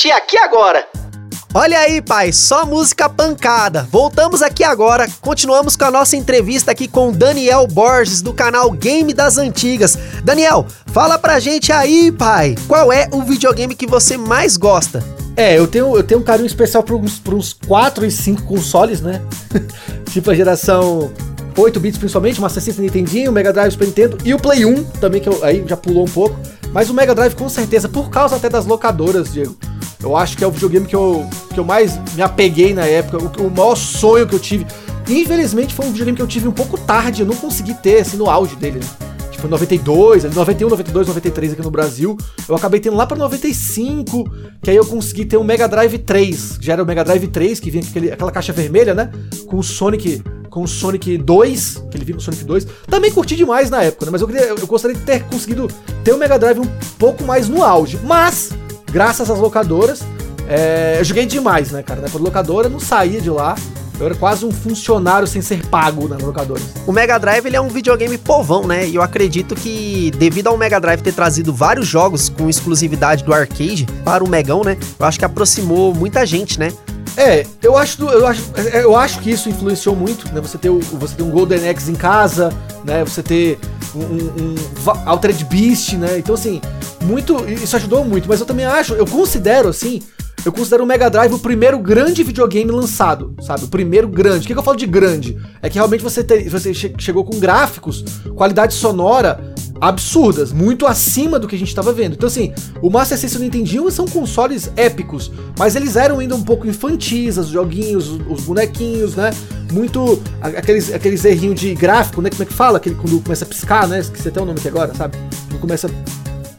Speaker 2: sentir aqui agora. Olha aí, pai, só música pancada. Voltamos aqui agora, continuamos com a nossa entrevista aqui com o Daniel Borges do canal Game das Antigas. Daniel, fala pra gente aí, pai, qual é o videogame que você mais gosta?
Speaker 7: É, eu tenho, eu tenho um carinho especial para uns, pra uns 4 e 5 consoles, né? *laughs* tipo a geração 8 bits principalmente, Master System Nintendinho, o Mega Drive Super Nintendo e o Play 1 também, que eu, aí já pulou um pouco. Mas o Mega Drive com certeza, por causa até das locadoras, Diego. Eu acho que é o videogame que eu, que eu mais me apeguei na época, o, o maior sonho que eu tive. Infelizmente foi um videogame que eu tive um pouco tarde, eu não consegui ter, assim, no auge dele, né? Tipo, 92, 91, 92, 93 aqui no Brasil. Eu acabei tendo lá pra 95, que aí eu consegui ter um Mega Drive 3. Já era o Mega Drive 3, que vinha aquele, aquela caixa vermelha, né? Com o Sonic com o Sonic 2, que ele vinha com o Sonic 2. Também curti demais na época, né? Mas eu, queria, eu gostaria de ter conseguido ter o Mega Drive um pouco mais no auge. Mas, graças às locadoras, é, eu joguei demais, né, cara? Na locadora, não saía de lá. Eu era quase um funcionário sem ser pago nas locadoras.
Speaker 2: O Mega Drive ele é um videogame povão, né? E eu acredito que, devido ao Mega Drive ter trazido vários jogos com exclusividade do arcade para o Megão, né? Eu acho que aproximou muita gente, né?
Speaker 7: É, eu acho, eu acho, eu acho que isso influenciou muito, né? Você ter, você ter um Golden Axe em casa, né? Você ter um, um, um Altered Beast, né? Então, assim, muito. Isso ajudou muito, mas eu também acho, eu considero assim. Eu considero o Mega Drive o primeiro grande videogame lançado, sabe? O primeiro grande. O que, que eu falo de grande? É que realmente você, te, você che chegou com gráficos, qualidade sonora absurdas, muito acima do que a gente estava vendo. Então, assim, o Master System e o Nintendinho são consoles épicos, mas eles eram ainda um pouco infantis, os joguinhos, os bonequinhos, né? Muito aqueles, aqueles errinhos de gráfico, né? Como é que fala? Aquele quando começa a piscar, né? Esqueci até o nome aqui agora, sabe? Quando começa.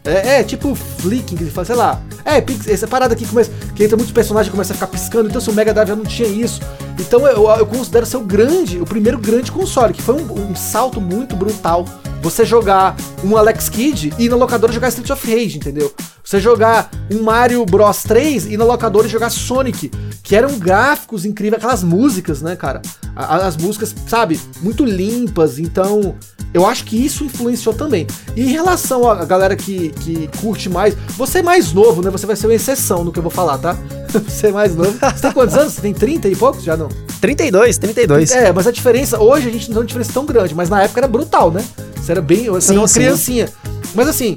Speaker 7: É, é, tipo flicking, ele sei lá. É, essa parada aqui começa. Que entra muitos personagens e começa a ficar piscando. Então, se o Mega Drive já não tinha isso. Então, eu, eu considero ser o grande, o primeiro grande console, que foi um, um salto muito brutal você jogar um Alex Kidd e na locadora jogar Street of Rage, entendeu? Você jogar um Mario Bros 3 e na locadora jogar Sonic, que eram gráficos incríveis, aquelas músicas, né, cara? As músicas, sabe, muito limpas, então eu acho que isso influenciou também. E em relação à galera que, que curte mais, você é mais novo, né? Você vai ser uma exceção no que eu vou falar, tá? *laughs* Você é mais novo. Você tem quantos anos? Você tem 30 e poucos? Já não?
Speaker 2: 32, 32.
Speaker 7: É, mas a diferença, hoje a gente não tem uma diferença tão grande, mas na época era brutal, né? Você era bem. Você sim, era uma sim. criancinha. Mas assim,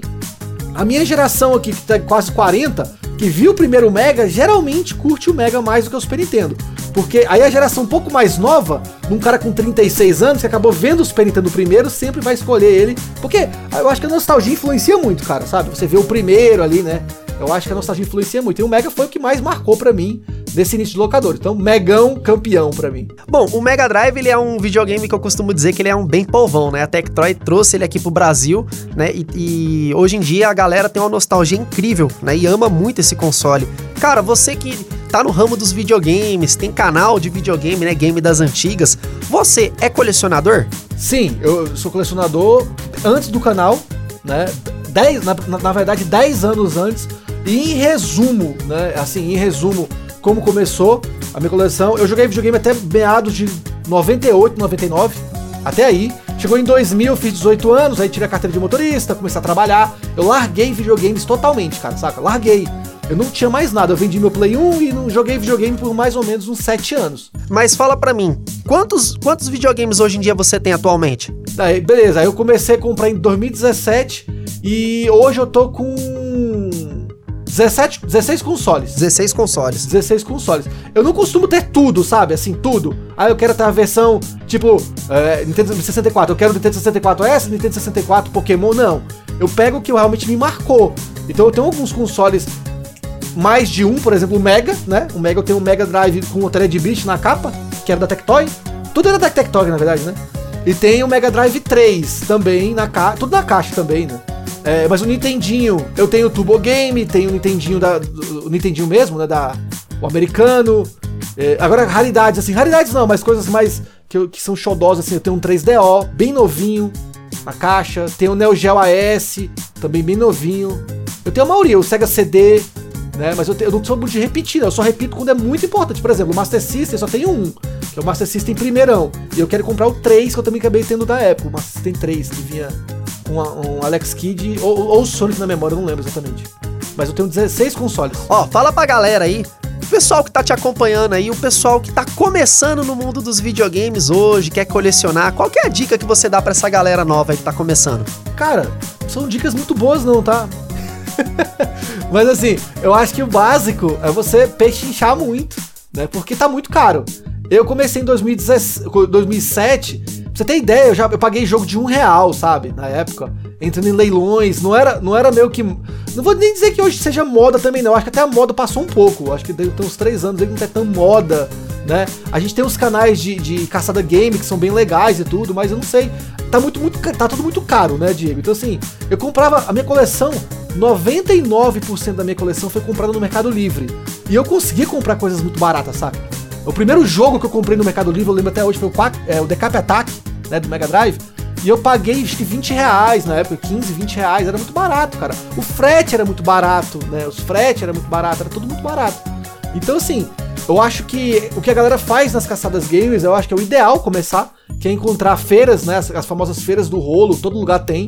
Speaker 7: a minha geração aqui, que tá quase 40, que viu o primeiro Mega, geralmente curte o Mega mais do que o Super Nintendo. Porque aí a geração um pouco mais nova, num cara com 36 anos, que acabou vendo o Super Nintendo primeiro, sempre vai escolher ele. Porque eu acho que a nostalgia influencia muito, cara, sabe? Você vê o primeiro ali, né? Eu acho que a nostalgia influencia muito. E o Mega foi o que mais marcou para mim desse início de locador. Então, Megão campeão para mim.
Speaker 2: Bom, o Mega Drive ele é um videogame que eu costumo dizer que ele é um bem povão, né? A Tectoy trouxe ele aqui pro Brasil, né? E, e, hoje em dia a galera tem uma nostalgia incrível, né? E ama muito esse console. Cara, você que tá no ramo dos videogames, tem canal de videogame, né? Game das antigas. Você é colecionador?
Speaker 7: Sim, eu sou colecionador antes do canal, né? 10, na, na verdade, 10 anos antes. E em resumo, né? Assim, em resumo, como começou a minha coleção. Eu joguei videogame até meados de 98, 99, até aí. Chegou em 2000, fiz 18 anos, aí tirei a carteira de motorista, comecei a trabalhar. Eu larguei videogames totalmente, cara, saca? Larguei. Eu não tinha mais nada, eu vendi meu Play 1 e não joguei videogame por mais ou menos uns 7 anos.
Speaker 2: Mas fala pra mim, quantos, quantos videogames hoje em dia você tem atualmente?
Speaker 7: Aí, beleza, eu comecei a comprar em 2017 e hoje eu tô com 17, 16 consoles.
Speaker 2: 16 consoles.
Speaker 7: 16 consoles. Eu não costumo ter tudo, sabe? Assim, tudo. Aí eu quero ter a versão, tipo, é, Nintendo 64. Eu quero Nintendo 64S, Nintendo 64 Pokémon. Não. Eu pego o que realmente me marcou. Então eu tenho alguns consoles mais de um, por exemplo, o Mega, né? O Mega eu tenho um Mega Drive com o Thread Beast na capa, que era da Tectoy. Tudo era da Tectoy, na verdade, né? E tem o Mega Drive 3 também na caixa. Tudo na caixa também, né? É, mas o Nintendinho, eu tenho o Turbo Game, tenho o Nintendinho da. O Nintendinho mesmo, né? Da, o americano. É, agora, raridades, assim, raridades não, mas coisas mais que, que são xodosas, assim, eu tenho um 3DO, bem novinho, na caixa. Tenho o Neo Geo AS, também bem novinho. Eu tenho a maioria, o Sega CD, né? Mas eu, te- eu não sou muito de repetir, né? eu só repito quando é muito importante. Por exemplo, o Master System só tem um, que é o Master System primeirão. E eu quero comprar o 3, que eu também acabei tendo da época, o Master System 3, que vinha a- um Alex Kidd ou, ou Sonic na memória, eu não lembro exatamente. Mas eu tenho 16 consoles.
Speaker 2: Ó, fala pra galera aí, o pessoal que tá te acompanhando aí, o pessoal que tá começando no mundo dos videogames hoje, quer colecionar, qual que é a dica que você dá pra essa galera nova aí que tá começando?
Speaker 7: Cara, são dicas muito boas não, tá? *laughs* Mas assim, eu acho que o básico é você pechinchar muito, né? Porque tá muito caro. Eu comecei em 2017, 2007, pra você ter ideia, eu já eu paguei jogo de um real, sabe? Na época, entrando em leilões, não era, não era meio que... Não vou nem dizer que hoje seja moda também não, acho que até a moda passou um pouco, acho que tem uns três anos aí que não é tão moda, né? A gente tem uns canais de, de caçada game que são bem legais e tudo, mas eu não sei, tá muito, muito, tá tudo muito caro, né, Diego? Então assim, eu comprava a minha coleção, 99% da minha coleção foi comprada no Mercado Livre. E eu consegui comprar coisas muito baratas, sabe? O primeiro jogo que eu comprei no Mercado Livre, eu lembro até hoje, foi o, Quack- é, o Decap Attack, né, do Mega Drive. E eu paguei acho que 20 reais na época, 15, 20 reais, era muito barato, cara. O frete era muito barato, né? Os frete era muito barato, era tudo muito barato. Então, assim, eu acho que o que a galera faz nas caçadas games, eu acho que é o ideal começar, que é encontrar feiras, né? As, as famosas feiras do rolo, todo lugar tem.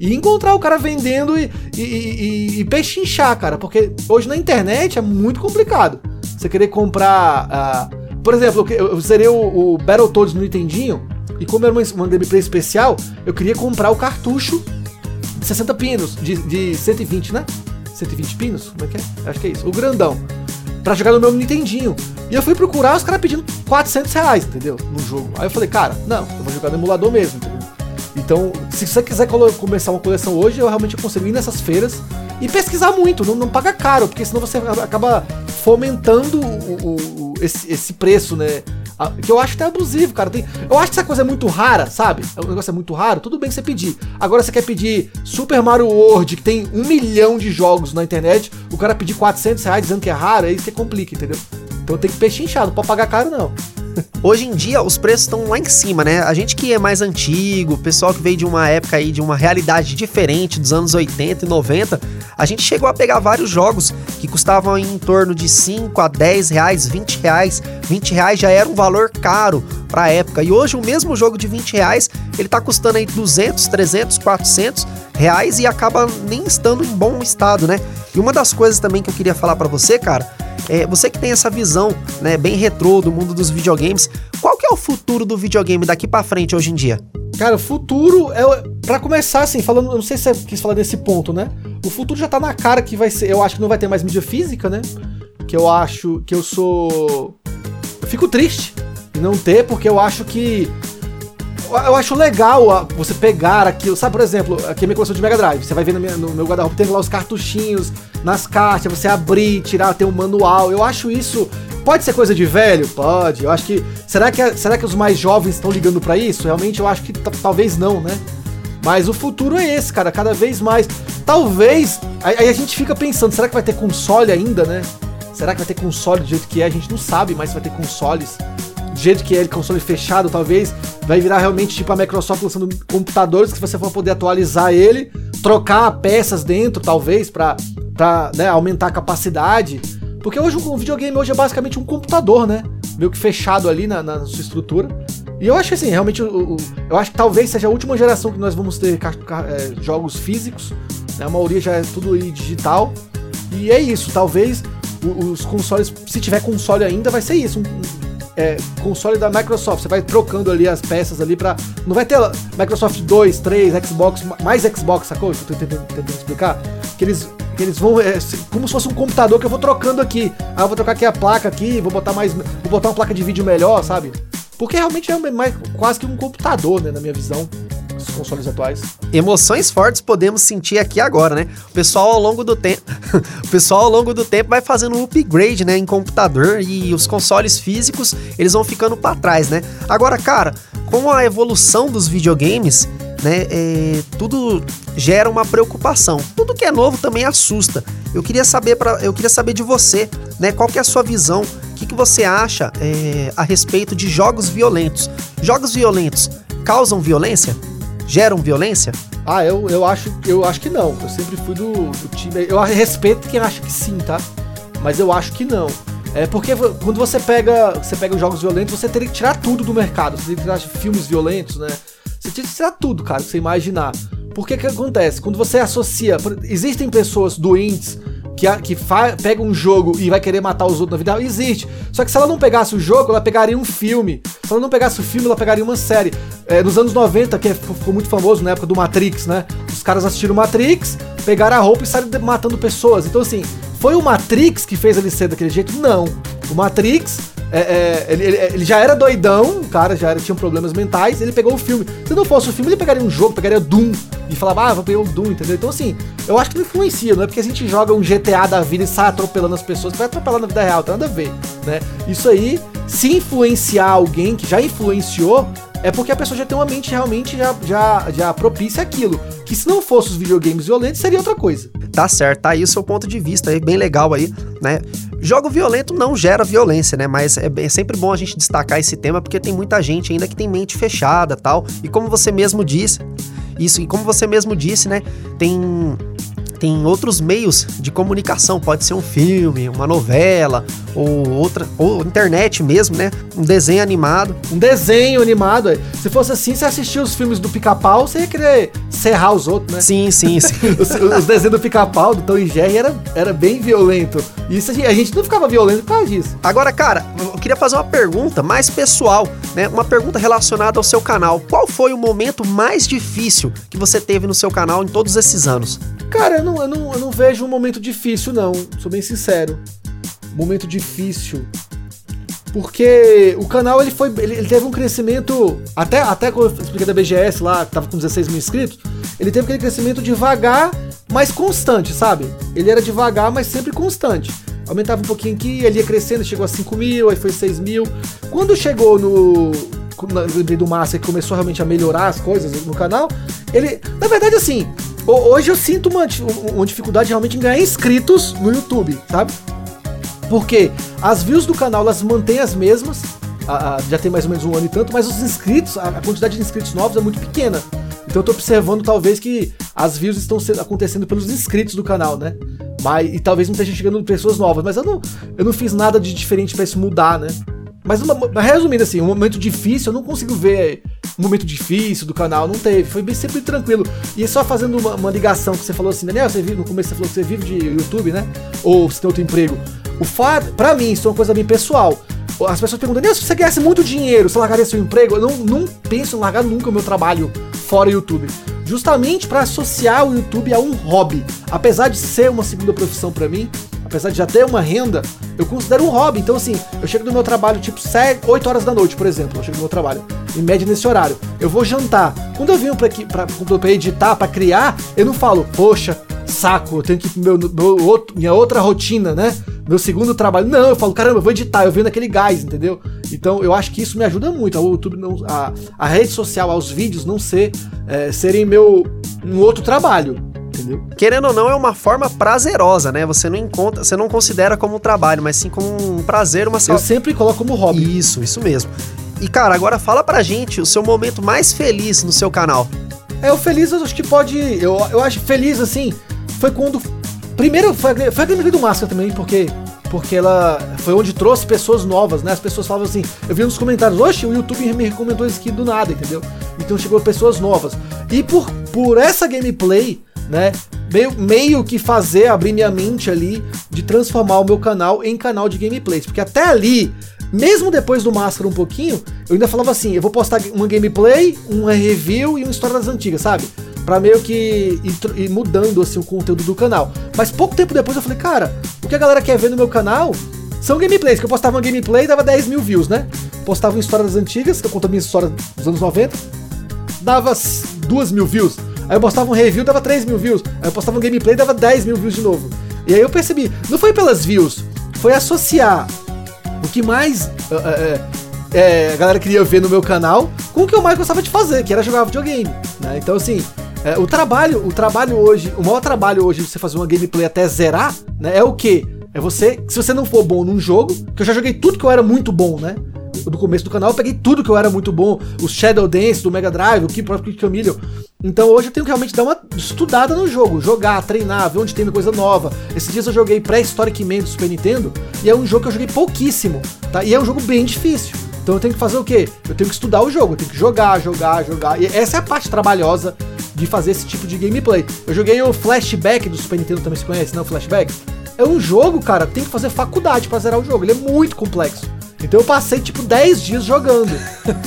Speaker 7: E encontrar o cara vendendo e, e, e, e pechinchar, cara. Porque hoje na internet é muito complicado. Você querer comprar. ah, por exemplo, eu zerei o, o Battletoads no Nintendinho. E como era uma, uma gameplay especial, eu queria comprar o cartucho de 60 pinos, de, de 120, né? 120 pinos? Como é que é? Acho que é isso. O grandão. Pra jogar no meu Nintendinho. E eu fui procurar os caras pedindo 400 reais, entendeu? No jogo. Aí eu falei, cara, não, eu vou jogar no emulador mesmo, entendeu? Então, se você quiser começar uma coleção hoje, eu realmente aconselho ir nessas feiras e pesquisar muito, não, não paga caro, porque senão você acaba fomentando o, o- esse, esse preço, né? Que eu acho até abusivo, cara. Tem, eu acho que essa coisa é muito rara, sabe? O negócio é muito raro, tudo bem que você pedir. Agora você quer pedir Super Mario World, que tem um milhão de jogos na internet, o cara pedir 400 reais dizendo que é raro, aí você complica, entendeu? Então tem que pechinchar, não pode pagar caro não.
Speaker 2: Hoje em dia os preços estão lá em cima, né? A gente que é mais antigo, o pessoal que veio de uma época aí, de uma realidade diferente dos anos 80 e 90, a gente chegou a pegar vários jogos que custavam em torno de 5 a 10 reais, 20 reais. 20 reais já era um valor caro pra época. E hoje o mesmo jogo de 20 reais, ele tá custando aí 200, 300, 400 reais e acaba nem estando em bom estado, né? E uma das coisas também que eu queria falar pra você, cara, é, você que tem essa visão, né, bem retrô do mundo dos videogames, qual que é o futuro do videogame daqui pra frente hoje em dia?
Speaker 7: Cara, o futuro é. Pra começar, assim, falando. Não sei se você quis falar desse ponto, né? O futuro já tá na cara que vai ser. Eu acho que não vai ter mais mídia física, né? Que eu acho que eu sou. Eu fico triste em não ter, porque eu acho que. Eu- acho legal você pegar aquilo. Sabe, por exemplo, aqui é minha coleção de Mega Drive. Você vai ver na minha- no meu guarda-roupa, tem lá os cartuchinhos nas caixas, você abrir, tirar, ter um manual. Eu acho isso. Pode ser coisa de velho? Pode. Eu acho que. Será que, será que os mais jovens estão ligando pra isso? Realmente eu acho que talvez não, né? Mas o futuro é esse, cara, cada vez mais. Talvez. Aí a gente fica pensando, será que vai ter console ainda, né? Será que vai ter console do jeito que é? A gente não sabe mais se vai ter consoles. Do jeito que é, ele console fechado, talvez. Vai virar realmente tipo a Microsoft lançando computadores que você vai poder atualizar ele, trocar peças dentro, talvez, pra, pra né, aumentar a capacidade. Porque hoje um videogame hoje é basicamente um computador, né? Meio que fechado ali na, na sua estrutura. E eu acho que assim, realmente, o- eu acho que talvez seja a última geração que nós vamos ter é, jogos físicos. Né? A maioria já é tudo digital. E é isso, talvez os consoles, se tiver console ainda, vai ser isso. Um, é, console da Microsoft. Você vai trocando ali as peças ali pra. Não vai ter Microsoft 2, 3, Xbox, mais Xbox, sacou? Que eu tô tentando, tentando explicar. Que eles Que eles vão. é, como se fosse um computador que eu vou trocando aqui. Ah, eu vou trocar aqui a placa aqui, vou botar mais. Vou botar uma placa de vídeo melhor, sabe? Porque realmente é mais, quase que um computador, né, na minha visão. Os consoles atuais.
Speaker 2: Emoções fortes podemos sentir aqui agora, né? O pessoal ao longo do tempo, *laughs* o pessoal ao longo do tempo vai fazendo upgrade, né, em computador e os consoles físicos, eles vão ficando para trás, né? Agora, cara, com a evolução dos videogames, né, é, tudo gera uma preocupação. Tudo que é novo também assusta. Eu queria saber para, eu queria saber de você, né, qual que é a sua visão? O que, que você acha é, a respeito de jogos violentos? Jogos violentos causam violência? Geram violência?
Speaker 7: Ah, eu, eu, acho, eu acho que não. Eu sempre fui do, do time. Eu respeito quem acha que sim, tá? Mas eu acho que não. É porque quando você pega, você pega os jogos violentos, você teria que tirar tudo do mercado. Você teria que tirar filmes violentos, né? Você teria que tirar tudo, cara, que você imaginar. Por que que acontece? Quando você associa. Existem pessoas doentes que, a- que pega um jogo e vai querer matar os outros na vida real? Existe. Só que se ela não pegasse o jogo, ela pegaria um filme. Se ela não pegasse o filme, ela pegaria uma série. É, nos anos 90, que é- ficou muito famoso na época do Matrix, né? Os caras assistiram Matrix, pegaram a roupa e saíram matando pessoas. Então, assim, foi o Matrix que fez ele ser daquele jeito? Não. O Matrix, é, é, ele, ele- ele já era doidão, o cara já era, tinha problemas mentais, ele pegou o filme. Se não fosse o filme, ele pegaria um jogo, pegaria Doom e falava, ah, vou pegar o Doom, entendeu? Então, assim, eu acho que não influencia, não é porque a gente joga um GTA da vida e sai atropelando as pessoas, vai atropelar na vida real, tem nada a ver, né? Isso aí, se influenciar alguém que já influenciou, é porque a pessoa já tem uma mente realmente já, já, já propícia aquilo. Que se não fosse os videogames violentos, seria outra coisa.
Speaker 2: Tá certo, tá aí o seu ponto de vista, aí, bem legal aí, né? Jogo violento não gera violência, né? Mas é, é sempre bom a gente destacar esse tema porque tem muita gente ainda que tem mente fechada tal. E como você mesmo disse, isso, e como você mesmo disse, né? Tem. Tem outros meios de comunicação, pode ser um filme, uma novela, ou outra, ou internet mesmo, né? Um desenho animado.
Speaker 7: Um desenho animado. é. Se fosse assim, você assistia os filmes do pica-pau, você ia querer serrar os outros, né?
Speaker 2: Sim, sim, sim. *laughs*
Speaker 7: Os, os desenhos do pica-pau, do Tom e Jerry, era, era bem violento. E isso a gente, não ficava violento por causa disso.
Speaker 2: Agora, cara, eu queria fazer uma pergunta mais pessoal, né? Uma pergunta relacionada ao seu canal. Qual foi o momento mais difícil que você teve no seu canal em todos esses anos?
Speaker 7: Cara, não, eu não, eu não vejo um momento difícil, não. Sou bem sincero. Momento difícil. Porque o canal ele foi. Ele, ele teve um crescimento. Até, até quando eu expliquei da BGS lá, que tava com 16 mil inscritos, ele teve aquele crescimento devagar, mas constante, sabe? Ele era devagar, mas sempre constante. Aumentava um pouquinho aqui, ele ia crescendo, chegou a 5 mil, aí foi 6 mil. Quando chegou no. Lembrei do Márcio que começou realmente a melhorar as coisas no canal. Ele. Na verdade, assim, ho- hoje eu sinto uma, uma dificuldade realmente em ganhar inscritos no YouTube, sabe? Porque as views do canal elas mantêm as mesmas, a- a- já tem mais ou menos um ano e tanto, mas os inscritos, a, a quantidade de inscritos novos é muito pequena. Então eu tô observando talvez que as views estão sendo- acontecendo pelos inscritos do canal, né? Mas, e talvez não esteja chegando pessoas novas, mas eu não, eu não fiz nada de diferente pra isso mudar, né? Mas uma- resumindo assim, um momento difícil, eu não consigo ver um momento difícil do canal, não teve, foi bem sempre tranquilo. E só fazendo uma, uma ligação que você falou assim, Daniel, você vive, no começo você falou que você vive de YouTube, né? Ou você tem outro emprego. O fato, pra mim, isso é uma coisa bem pessoal. As pessoas perguntam, Daniel, se você ganhasse muito dinheiro, você largaria seu emprego? Eu não, não penso em largar nunca o meu trabalho fora YouTube. Justamente pra associar o YouTube a um hobby. Apesar de ser uma segunda profissão pra mim, apesar de já ter uma renda, eu considero um hobby. Então, assim, eu chego do meu trabalho tipo 7, 8 horas da noite, por exemplo. Eu chego do meu trabalho, em média nesse horário. Eu vou jantar. Quando eu venho pra, aqui, pra, pra editar, pra criar, eu não falo, poxa, saco, eu tenho que ir pro meu, meu outro, minha outra rotina, né? Meu segundo trabalho. Não, eu falo, caramba, eu vou editar, eu venho naquele gás, entendeu? Então eu acho que isso me ajuda muito. O YouTube não. A, a rede social, aos vídeos não ser é, serem meu. um outro trabalho. Entendeu?
Speaker 2: Querendo ou não, é uma forma prazerosa, né? Você não encontra, você não considera como um trabalho, mas sim como um prazer, uma
Speaker 7: Eu sempre coloco como hobby.
Speaker 2: Isso, isso mesmo. E cara, agora fala pra gente o seu momento mais feliz no seu canal.
Speaker 7: É, o feliz eu acho que pode. Eu, eu acho feliz assim. Foi quando. Primeiro foi, a- foi a gameplay do Máscara também, porque. Porque ela foi onde trouxe pessoas novas, né? As pessoas falavam assim, eu vi nos comentários, oxe, o YouTube me recomendou isso aqui do nada, entendeu? Então chegou pessoas novas. E por, por essa gameplay, né? Meio, meio que fazer, abrir minha mente ali de transformar o meu canal em canal de gameplays. Porque até ali, mesmo depois do Máscara um pouquinho, eu ainda falava assim, eu vou postar uma gameplay, uma review e uma história das antigas, sabe? pra meio que ir, ir mudando assim o conteúdo do canal. Mas pouco tempo depois eu falei, cara, o que a galera quer ver no meu canal são gameplays, que eu postava uma gameplay e dava 10 mil views, né? Postava uma história das antigas, que eu conto a minha história dos anos 90, dava 2 mil views. Aí eu postava um review, dava 3 mil views. Aí eu postava um gameplay, dava 10 mil views de novo. E aí eu percebi, não foi pelas views, foi associar o que mais é, é, a galera queria ver no meu canal com o que eu mais gostava de fazer, que era jogar videogame. né? Então assim, é, o trabalho, o trabalho hoje, o maior trabalho hoje de você fazer uma gameplay até zerar, né, é o quê? É você, se você não for bom num jogo, que eu já joguei tudo que eu era muito bom, né? No começo do canal eu peguei tudo que eu era muito bom, o Shadow Dance do Mega Drive, o Keep Rock Chameleon. Então hoje eu tenho que realmente dar uma estudada no jogo, jogar, treinar, ver onde tem coisa nova. Esses dias eu joguei Prehistoric Man do Super Nintendo e é um jogo que eu joguei pouquíssimo, tá? E é um jogo bem difícil. Então eu tenho que fazer o quê? Eu tenho que estudar o jogo, eu tenho que jogar, jogar, jogar. E essa é a parte trabalhosa de fazer esse tipo de gameplay. Eu joguei o Flashback do Super Nintendo, também se conhece, não? Flashback? É um jogo, cara, tem que fazer faculdade pra zerar o jogo. Ele é muito complexo. Então eu passei tipo 10 dias jogando.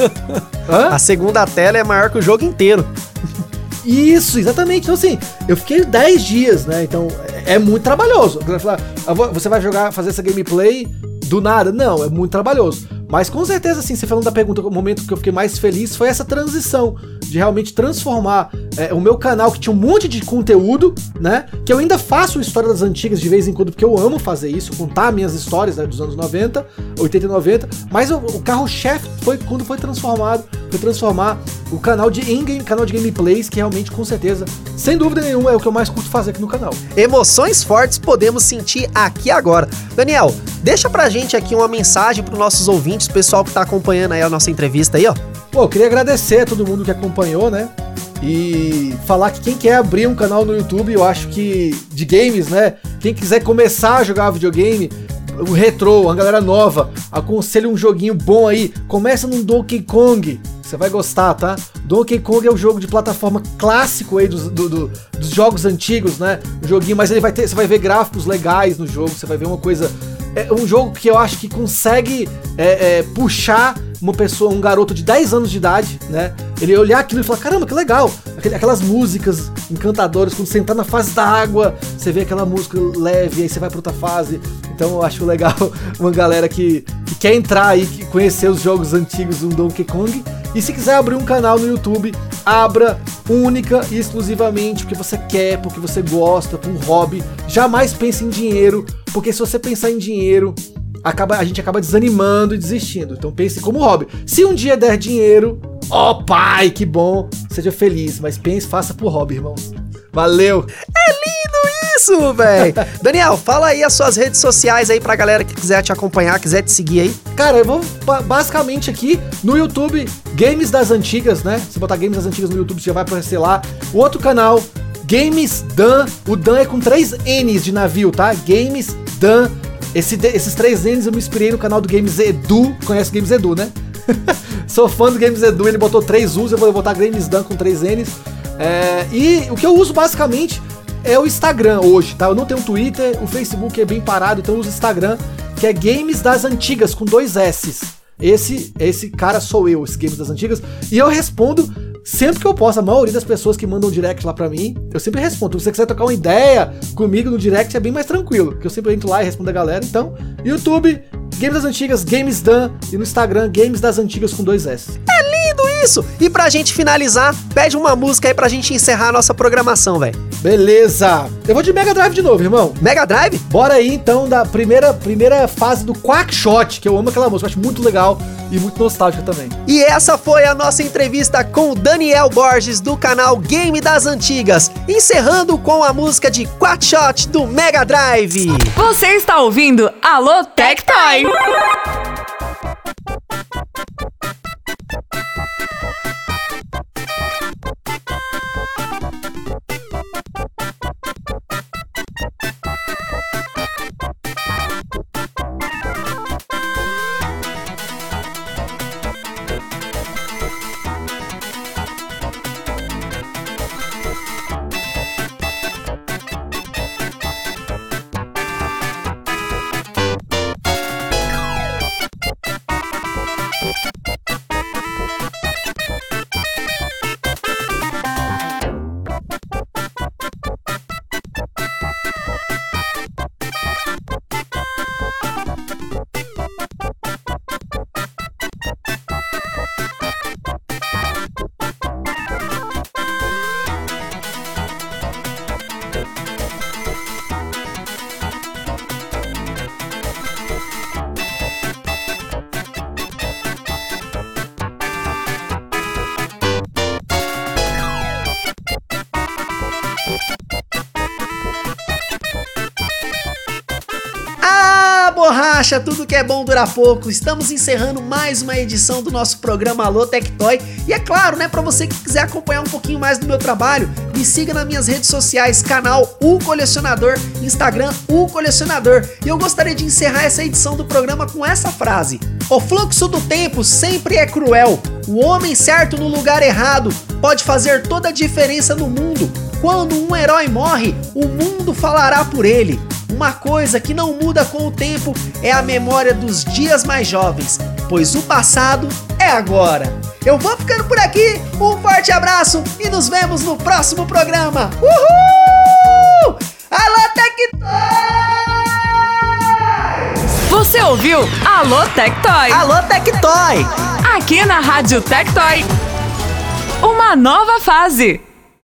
Speaker 7: *laughs*
Speaker 2: A segunda tela é maior que o jogo inteiro.
Speaker 7: Isso, exatamente. Então, assim, eu fiquei 10 dias, né? Então, é é muito trabalhoso. "Ah, Você vai jogar, fazer essa gameplay do nada? Não, é muito trabalhoso. Mas com certeza, assim, você falando da pergunta, o momento que eu fiquei mais feliz foi essa transição de realmente transformar é, o meu canal, que tinha um monte de conteúdo, né? Que eu ainda faço história das antigas de vez em quando, porque eu amo fazer isso, contar minhas histórias né, dos anos 90, 80 e 90. Mas o, o carro-chefe foi quando foi transformado, foi transformar o canal de in-game, canal de gameplays, que realmente, com certeza, sem dúvida nenhuma, é o que eu mais curto fazer aqui no canal.
Speaker 2: Emoções fortes podemos sentir aqui agora. Daniel, deixa pra gente aqui uma mensagem pros nossos ouvintes, o pessoal que tá acompanhando aí a nossa entrevista aí, ó.
Speaker 7: Pô, eu queria agradecer a todo mundo que acompanhou, né? E falar que quem quer abrir um canal no YouTube, eu acho que de games, né? Quem quiser começar a jogar videogame, o retrô, a galera nova, aconselho um joguinho bom aí. Começa num Donkey Kong. Você vai gostar, tá? Donkey Kong é o jogo de plataforma clássico aí dos, do- do- dos jogos antigos, né? O joguinho, mas ele vai ter, você vai ver gráficos legais no jogo, você vai ver uma coisa. É um jogo que eu acho que consegue é, é, puxar uma pessoa, um garoto de 10 anos de idade, né? Ele olhar aquilo e falar, caramba, que legal! Aquelas músicas encantadoras, quando você entrar na fase da água, você vê aquela música leve, aí você vai pra outra fase. Então eu acho legal *laughs* uma galera que, que quer entrar aí, que conhecer os jogos antigos do Donkey Kong. E se quiser abrir um canal no YouTube, abra única e exclusivamente porque você quer, porque você gosta, por hobby. Jamais pense em dinheiro, porque se você pensar em dinheiro, acaba, a gente acaba desanimando e desistindo. Então pense como hobby. Se um dia der dinheiro, ó pai, que bom, seja feliz, mas pense, faça por hobby, irmãos. Valeu!
Speaker 2: É lindo isso, velho! *laughs* Daniel, fala aí as suas redes sociais aí pra galera que quiser te acompanhar, quiser te seguir aí.
Speaker 7: Cara, eu vou ba- basicamente aqui no YouTube, Games das Antigas, né? Se botar Games das Antigas no YouTube, você já vai aparecer lá. O outro canal, Games Dan. O Dan é com três N's de navio, tá? Games Dan. Esse, esses três N's eu me inspirei no canal do Games Edu. Conhece o Games Edu, né? *laughs* Sou fã do Games Edu, ele botou três U's, eu vou botar Games Dan com três N's. É, e o que eu uso basicamente é o Instagram hoje, tá? Eu não tenho Twitter, o Facebook é bem parado, então eu uso o Instagram, que é Games das Antigas, com dois S's. Esse, esse cara sou eu, esse Games das Antigas, e eu respondo sempre que eu posso. A maioria das pessoas que mandam direct lá pra mim, eu sempre respondo. Se você quiser trocar uma ideia comigo no direct, é bem mais tranquilo, porque eu sempre entro lá e respondo a galera. Então, YouTube, Games das Antigas, Games Dan, e no Instagram, Games das Antigas com dois S.
Speaker 2: É lindo isso! E pra gente finalizar, pede uma música aí pra gente encerrar a nossa programação, velho.
Speaker 7: Beleza! Eu vou de Mega Drive de novo, irmão.
Speaker 2: Mega Drive?
Speaker 7: Bora aí então da primeira, primeira fase do Quackshot, que eu amo aquela música, eu acho muito legal e muito nostálgica também.
Speaker 2: E essa foi a nossa entrevista com o Daniel Borges do canal Game das Antigas, encerrando com a música de Quackshot do Mega Drive.
Speaker 1: Você está ouvindo Alô Tectoy.
Speaker 2: Relaxa, tudo que é bom dura pouco. Estamos encerrando mais uma edição do nosso programa Alô Tectoy. E é claro, né, para você que quiser acompanhar um pouquinho mais do meu trabalho, me siga nas minhas redes sociais, canal O Colecionador, Instagram O Colecionador. E eu gostaria de encerrar essa edição do programa com essa frase: O fluxo do tempo sempre é cruel. O homem certo no lugar errado pode fazer toda a diferença no mundo. Quando um herói morre, o mundo falará por ele. Uma coisa que não muda com o tempo é a memória dos dias mais jovens, pois o passado é agora. Eu vou ficando por aqui, um forte abraço e nos vemos no próximo programa. Uhul! Alô, Tectoy!
Speaker 1: Você ouviu Alô Tectoy?
Speaker 2: Alô, Tectoy!
Speaker 1: Aqui na Rádio Tectoy. Uma nova fase.